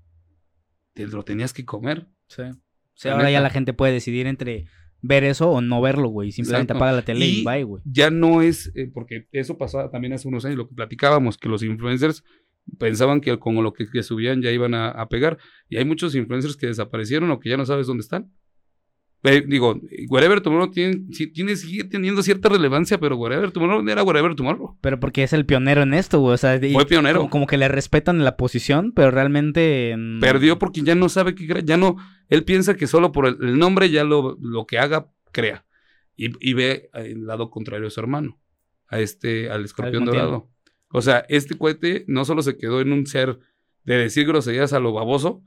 te lo tenías que comer.
Sí. O sea, ahora ya la gente puede decidir entre ver eso o no verlo, güey. Simplemente apaga la tele y, bye, güey.
Ya no es, eh, porque eso pasaba también hace unos años, lo que platicábamos, que los influencers pensaban que con lo que, subían ya iban a, pegar. Y hay muchos influencers que desaparecieron o que ya no sabes dónde están. Eh, digo, Wherever Tomorrow tiene, tiene, sigue teniendo cierta relevancia, pero Wherever Tomorrow era Wherever Tomorrow.
Pero porque es el pionero en esto, güey. O sea,
Fue pionero.
Como, que le respetan la posición, pero realmente.
Perdió porque ya no sabe qué ya no. Él piensa que solo por el, nombre ya lo, lo, que haga, crea. Y, ve el lado contrario de su hermano, a este, al escorpión dorado. O sea, este cohete no solo se quedó en un ser de decir groserías a lo baboso,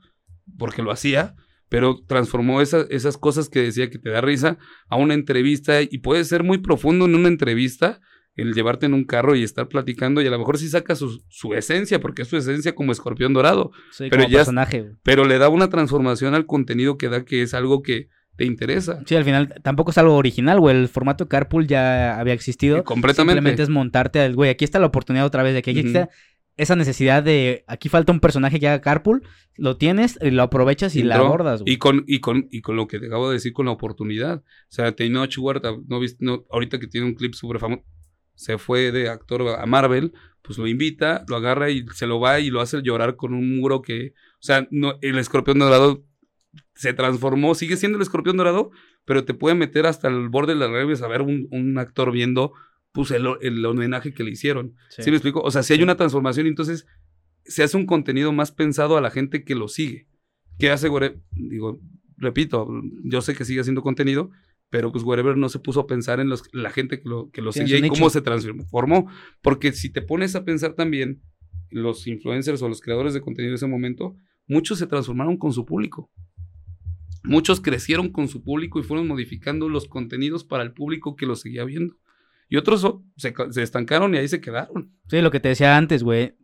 porque lo hacía, pero transformó esas cosas que decía que te da risa a una entrevista y puede ser muy profundo en una entrevista el llevarte en un carro y estar platicando y a lo mejor sí saca su, esencia, porque es su esencia como escorpión dorado. pero ya
personaje.
Pero le da una transformación al contenido que da que es algo que te interesa.
Sí, al final tampoco es algo original, güey. El formato carpool ya había existido.
completamente.
Simplemente es montarte al, güey, aquí está la oportunidad otra vez de que aquí está esa necesidad de aquí falta un personaje que haga carpool, lo tienes, y lo aprovechas y la abordas.
Y con, y, con, y con lo que te acabo de decir con la oportunidad. O sea, Teinoch Huerta, no viste, no, ahorita que tiene un clip súper famoso, se fue de actor a Marvel, pues lo invita, lo agarra y se lo va y lo hace llorar con un muro que, o sea, no, el escorpión dorado se transformó, sigue siendo el escorpión dorado, pero te puede meter hasta el borde de las redes a ver un, un actor viendo pues el, el, homenaje que le hicieron. Sí. me explico? O sea, si hay una transformación, entonces se hace un contenido más pensado a la gente que lo sigue. ¿Qué hace Digo, repito, yo sé que sigue haciendo contenido, pero pues Wherever no se puso a pensar en los, la gente que lo, que lo sigue y cómo se transformó. Porque si te pones a pensar también, los influencers o los creadores de contenido de ese momento, muchos se transformaron con su público. Muchos crecieron con su público y fueron modificando los contenidos para el público que lo seguía viendo. Y otros se, estancaron y ahí se quedaron.
Sí, lo que te decía antes, güey.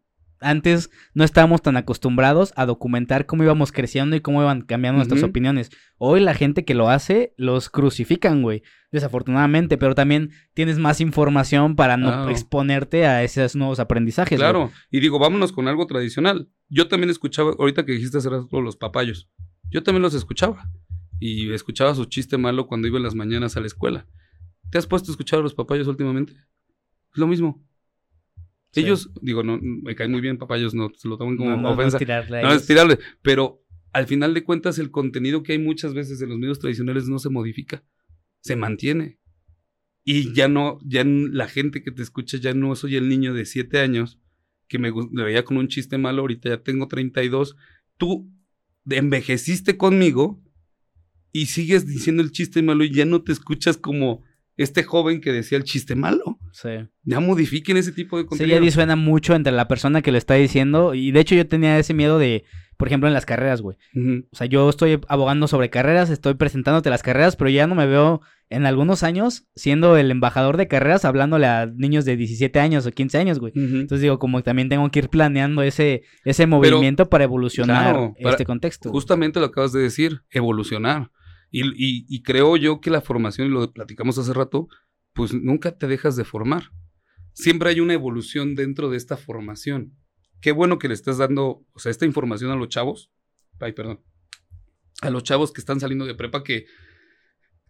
Antes no estábamos tan acostumbrados a documentar cómo íbamos creciendo y cómo iban cambiando nuestras opiniones. Hoy la gente que lo hace los crucifican, güey. Desafortunadamente, pero también tienes más información para no exponerte a esos nuevos aprendizajes.
Claro, y digo, vámonos con algo tradicional. Yo también escuchaba, ahorita que dijiste hace rato los papayos, yo también los escuchaba. Y escuchaba su chiste malo cuando iba en las mañanas a la escuela. ¿Te has puesto a escuchar a los papayos últimamente? Es lo mismo. Ellos, digo, no, me caen muy bien papayos, no se lo toman como ofensa. No, es tirarle, pero al final de cuentas el contenido que hay muchas veces en los medios tradicionales no se modifica, se mantiene. Y ya no, ya la gente que te escucha, ya no soy el niño de siete años que me, me veía con un chiste malo, ahorita ya tengo 32. Tú envejeciste conmigo y sigues diciendo el chiste malo y ya no te escuchas como este joven que decía el chiste malo.
Sí.
Ya modifiquen ese tipo de contenido.
Sí, ya disuena mucho entre la persona que lo está diciendo. Y de hecho yo tenía ese miedo de por ejemplo, en las carreras, güey. O sea, yo estoy abogando sobre carreras, estoy presentándote las carreras, pero ya no me veo en algunos años siendo el embajador de carreras hablándole a niños de 17 años o 15 años, güey. Entonces digo, como también tengo que ir planeando ese, ese movimiento para evolucionar
claro, para-
este contexto.
Justamente lo acabas de decir, evolucionar. Y, y- y creo yo que la formación, y lo platicamos hace rato, pues nunca te dejas de formar. Siempre hay una evolución dentro de esta formación. Qué bueno que le estás dando, o sea, esta información a los chavos. Ay, perdón. A los chavos que están saliendo de prepa que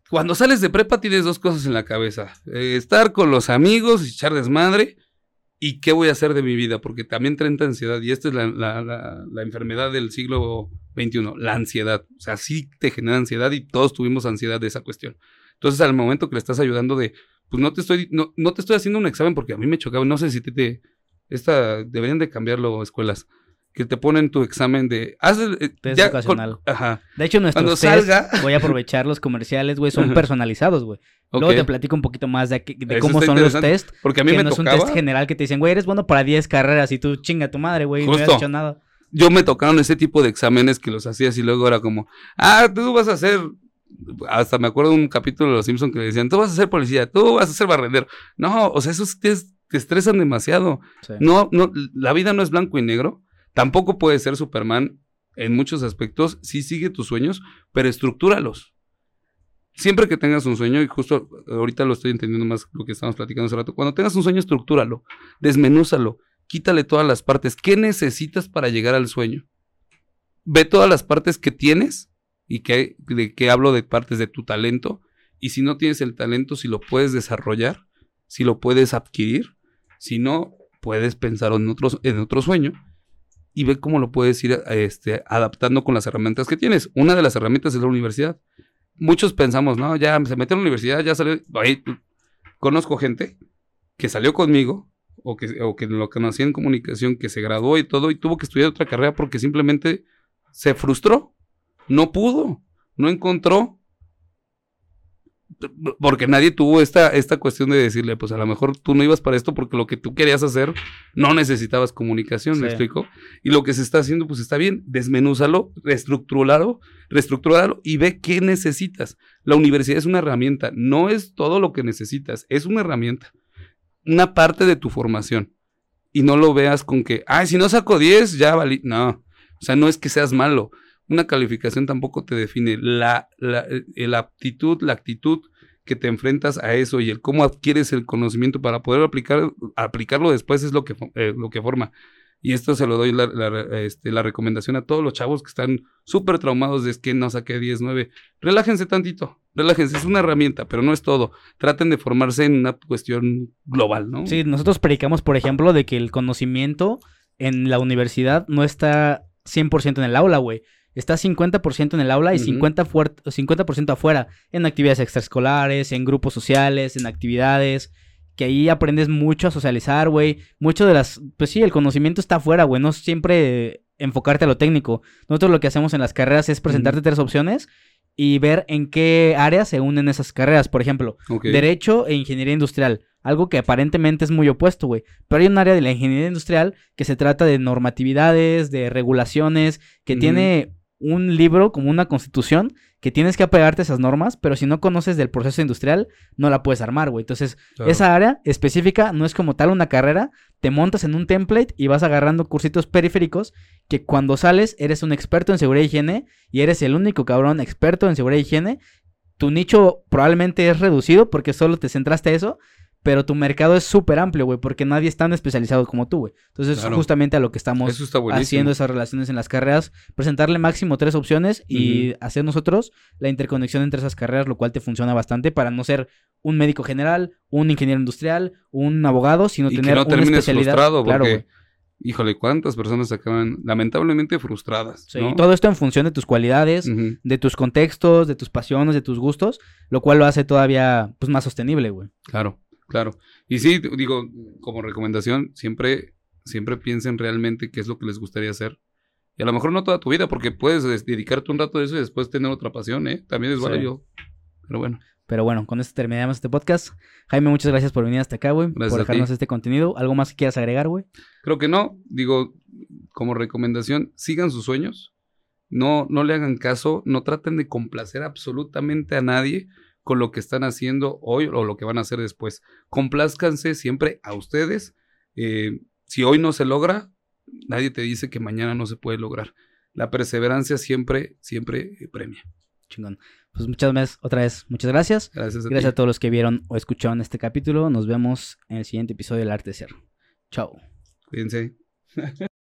cuando sales de prepa tienes dos cosas en la cabeza. Eh, estar con los amigos, echar desmadre y qué voy a hacer de mi vida, porque también traen ansiedad y esta es la, la- la- la enfermedad del siglo XXI, la ansiedad. O sea, sí te genera ansiedad y todos tuvimos ansiedad de esa cuestión. Entonces, al momento que le estás ayudando de, pues no te estoy, no, no te estoy haciendo un examen porque a mí me chocaba, no sé si te, te- esta, deberían de cambiarlo escuelas, que te ponen tu examen de, haz el- eh,
Test
ya
vocacional.
con- ajá,
De hecho, nuestros
Cuando
test,
salga-
voy a aprovechar los comerciales, güey, son personalizados, güey. Luego te platico un poquito más de, cómo son los test.
porque a mí
que
me
no es un
tocaba,
test general que te dicen, güey, eres bueno para 10 carreras y tú chinga tu madre, güey, no has hecho nada.
yo me tocaron ese tipo de exámenes que los hacías y luego era como, ah, tú vas a ser, hasta me acuerdo de un capítulo de Los Simpsons que le decían, tú vas a ser policía, tú vas a ser barrendero. No, o sea, esos test te estresan demasiado.
Sí.
No, no, la vida no es blanco y negro. Tampoco puedes ser Superman en muchos aspectos. Sí sigue tus sueños, pero estructúralos. Siempre que tengas un sueño, y justo ahorita lo estoy entendiendo más lo que estábamos platicando hace rato, cuando tengas un sueño, estructúralo, desmenúzalo, quítale todas las partes. ¿Qué necesitas para llegar al sueño? Ve todas las partes que tienes y que, de que hablo de partes de tu talento. Y si no tienes el talento, si lo puedes desarrollar, si lo puedes adquirir, si no, puedes pensar en otro, en otro sueño y ve cómo lo puedes ir este, adaptando con las herramientas que tienes. Una de las herramientas es la universidad. Muchos pensamos, no, ya se metió en la universidad, ya salió. Ahí, conozco gente que salió conmigo o que, o que lo conocí en comunicación, que se graduó y todo y tuvo que estudiar otra carrera porque simplemente se frustró, no pudo, no encontró porque nadie tuvo esta, esta cuestión de decirle, pues a lo mejor tú no ibas para esto porque lo que tú querías hacer no necesitabas comunicación, ¿me
Sí.
explico? Y lo que se está haciendo, pues está bien, desmenúzalo, reestructuralo, reestructuralo y ve qué necesitas. La universidad es una herramienta, no es todo lo que necesitas, es una herramienta, una parte de tu formación. Y no lo veas con que, ay, si no saco 10, ya valí. No, o sea, no es que seas malo. Una calificación tampoco te define. La, la, eh, la aptitud, la actitud que te enfrentas a eso y el cómo adquieres el conocimiento para poder aplicar, aplicarlo después es lo que, eh, lo que forma. Y esto se lo doy este, la recomendación a todos los chavos que están súper traumados de es que no saqué 10, 9. Relájense tantito, relájense, es una herramienta, pero no es todo. Traten de formarse en una cuestión global, ¿no?
Sí, nosotros predicamos, por ejemplo, de que el conocimiento en la universidad no está 100% en el aula, güey. Está 50% en el aula y. 50%, fuer- 50 afuera, en actividades extraescolares, en grupos sociales, en actividades, que ahí aprendes mucho a socializar, güey. Mucho de las, pues sí, el conocimiento está afuera, güey, no siempre enfocarte a lo técnico. Nosotros lo que hacemos en las carreras es presentarte tres opciones y ver en qué áreas se unen esas carreras. Por ejemplo. Derecho e ingeniería industrial. Algo que aparentemente es muy opuesto, güey. Pero hay un área de la ingeniería industrial que se trata de normatividades, de regulaciones, que tiene un libro como una constitución que tienes que apegarte a esas normas, pero si no conoces del proceso industrial, no la puedes armar, güey. Entonces,
Claro.
esa área específica no es como tal una carrera, te montas en un template y vas agarrando cursitos periféricos que cuando sales eres un experto en seguridad e higiene y eres el único cabrón experto en seguridad e higiene. Tu nicho probablemente es reducido porque solo te centraste a eso, pero tu mercado es súper amplio, güey, porque nadie es tan especializado como tú, güey. Entonces,
Claro.
justamente a lo que estamos haciendo esas relaciones en las carreras, presentarle máximo tres opciones y hacer nosotros la interconexión entre esas carreras, lo cual te funciona bastante para no ser un médico general, un ingeniero industrial, un abogado, sino
y
tener
que no
una
termines
especialidad.
frustrado,
Claro,
porque,
güey.
híjole, cuántas personas acaban lamentablemente frustradas.
Sí,
¿no?
y todo esto en función de tus cualidades, de tus contextos, de tus pasiones, de tus gustos, lo cual lo hace todavía pues más sostenible, güey.
Claro, claro. Y sí, digo, como recomendación, siempre, siempre piensen realmente qué es lo que les gustaría hacer. Y a lo mejor no toda tu vida, porque puedes des- dedicarte un rato a eso y después tener otra pasión, ¿eh? También es
Sí.
válido. Pero bueno.
Pero bueno, con esto terminamos este podcast. Jaime, muchas gracias por venir hasta acá, güey. Por dejarnos este contenido. ¿Algo más que quieras agregar, güey?
Creo que no. Digo, como recomendación, sigan sus sueños. No, no le hagan caso. No traten de complacer absolutamente a nadie con lo que están haciendo hoy o lo que van a hacer después. Complázcanse siempre a ustedes. Eh, si hoy no se logra, nadie te dice que mañana no se puede lograr. La perseverancia siempre, siempre eh, premia.
Chingón. Pues muchas veces, otra vez, muchas gracias.
Gracias a.
Gracias a todos los que vieron o escucharon este capítulo. Nos vemos en el siguiente episodio del Arte de Ser. Chao.
Cuídense.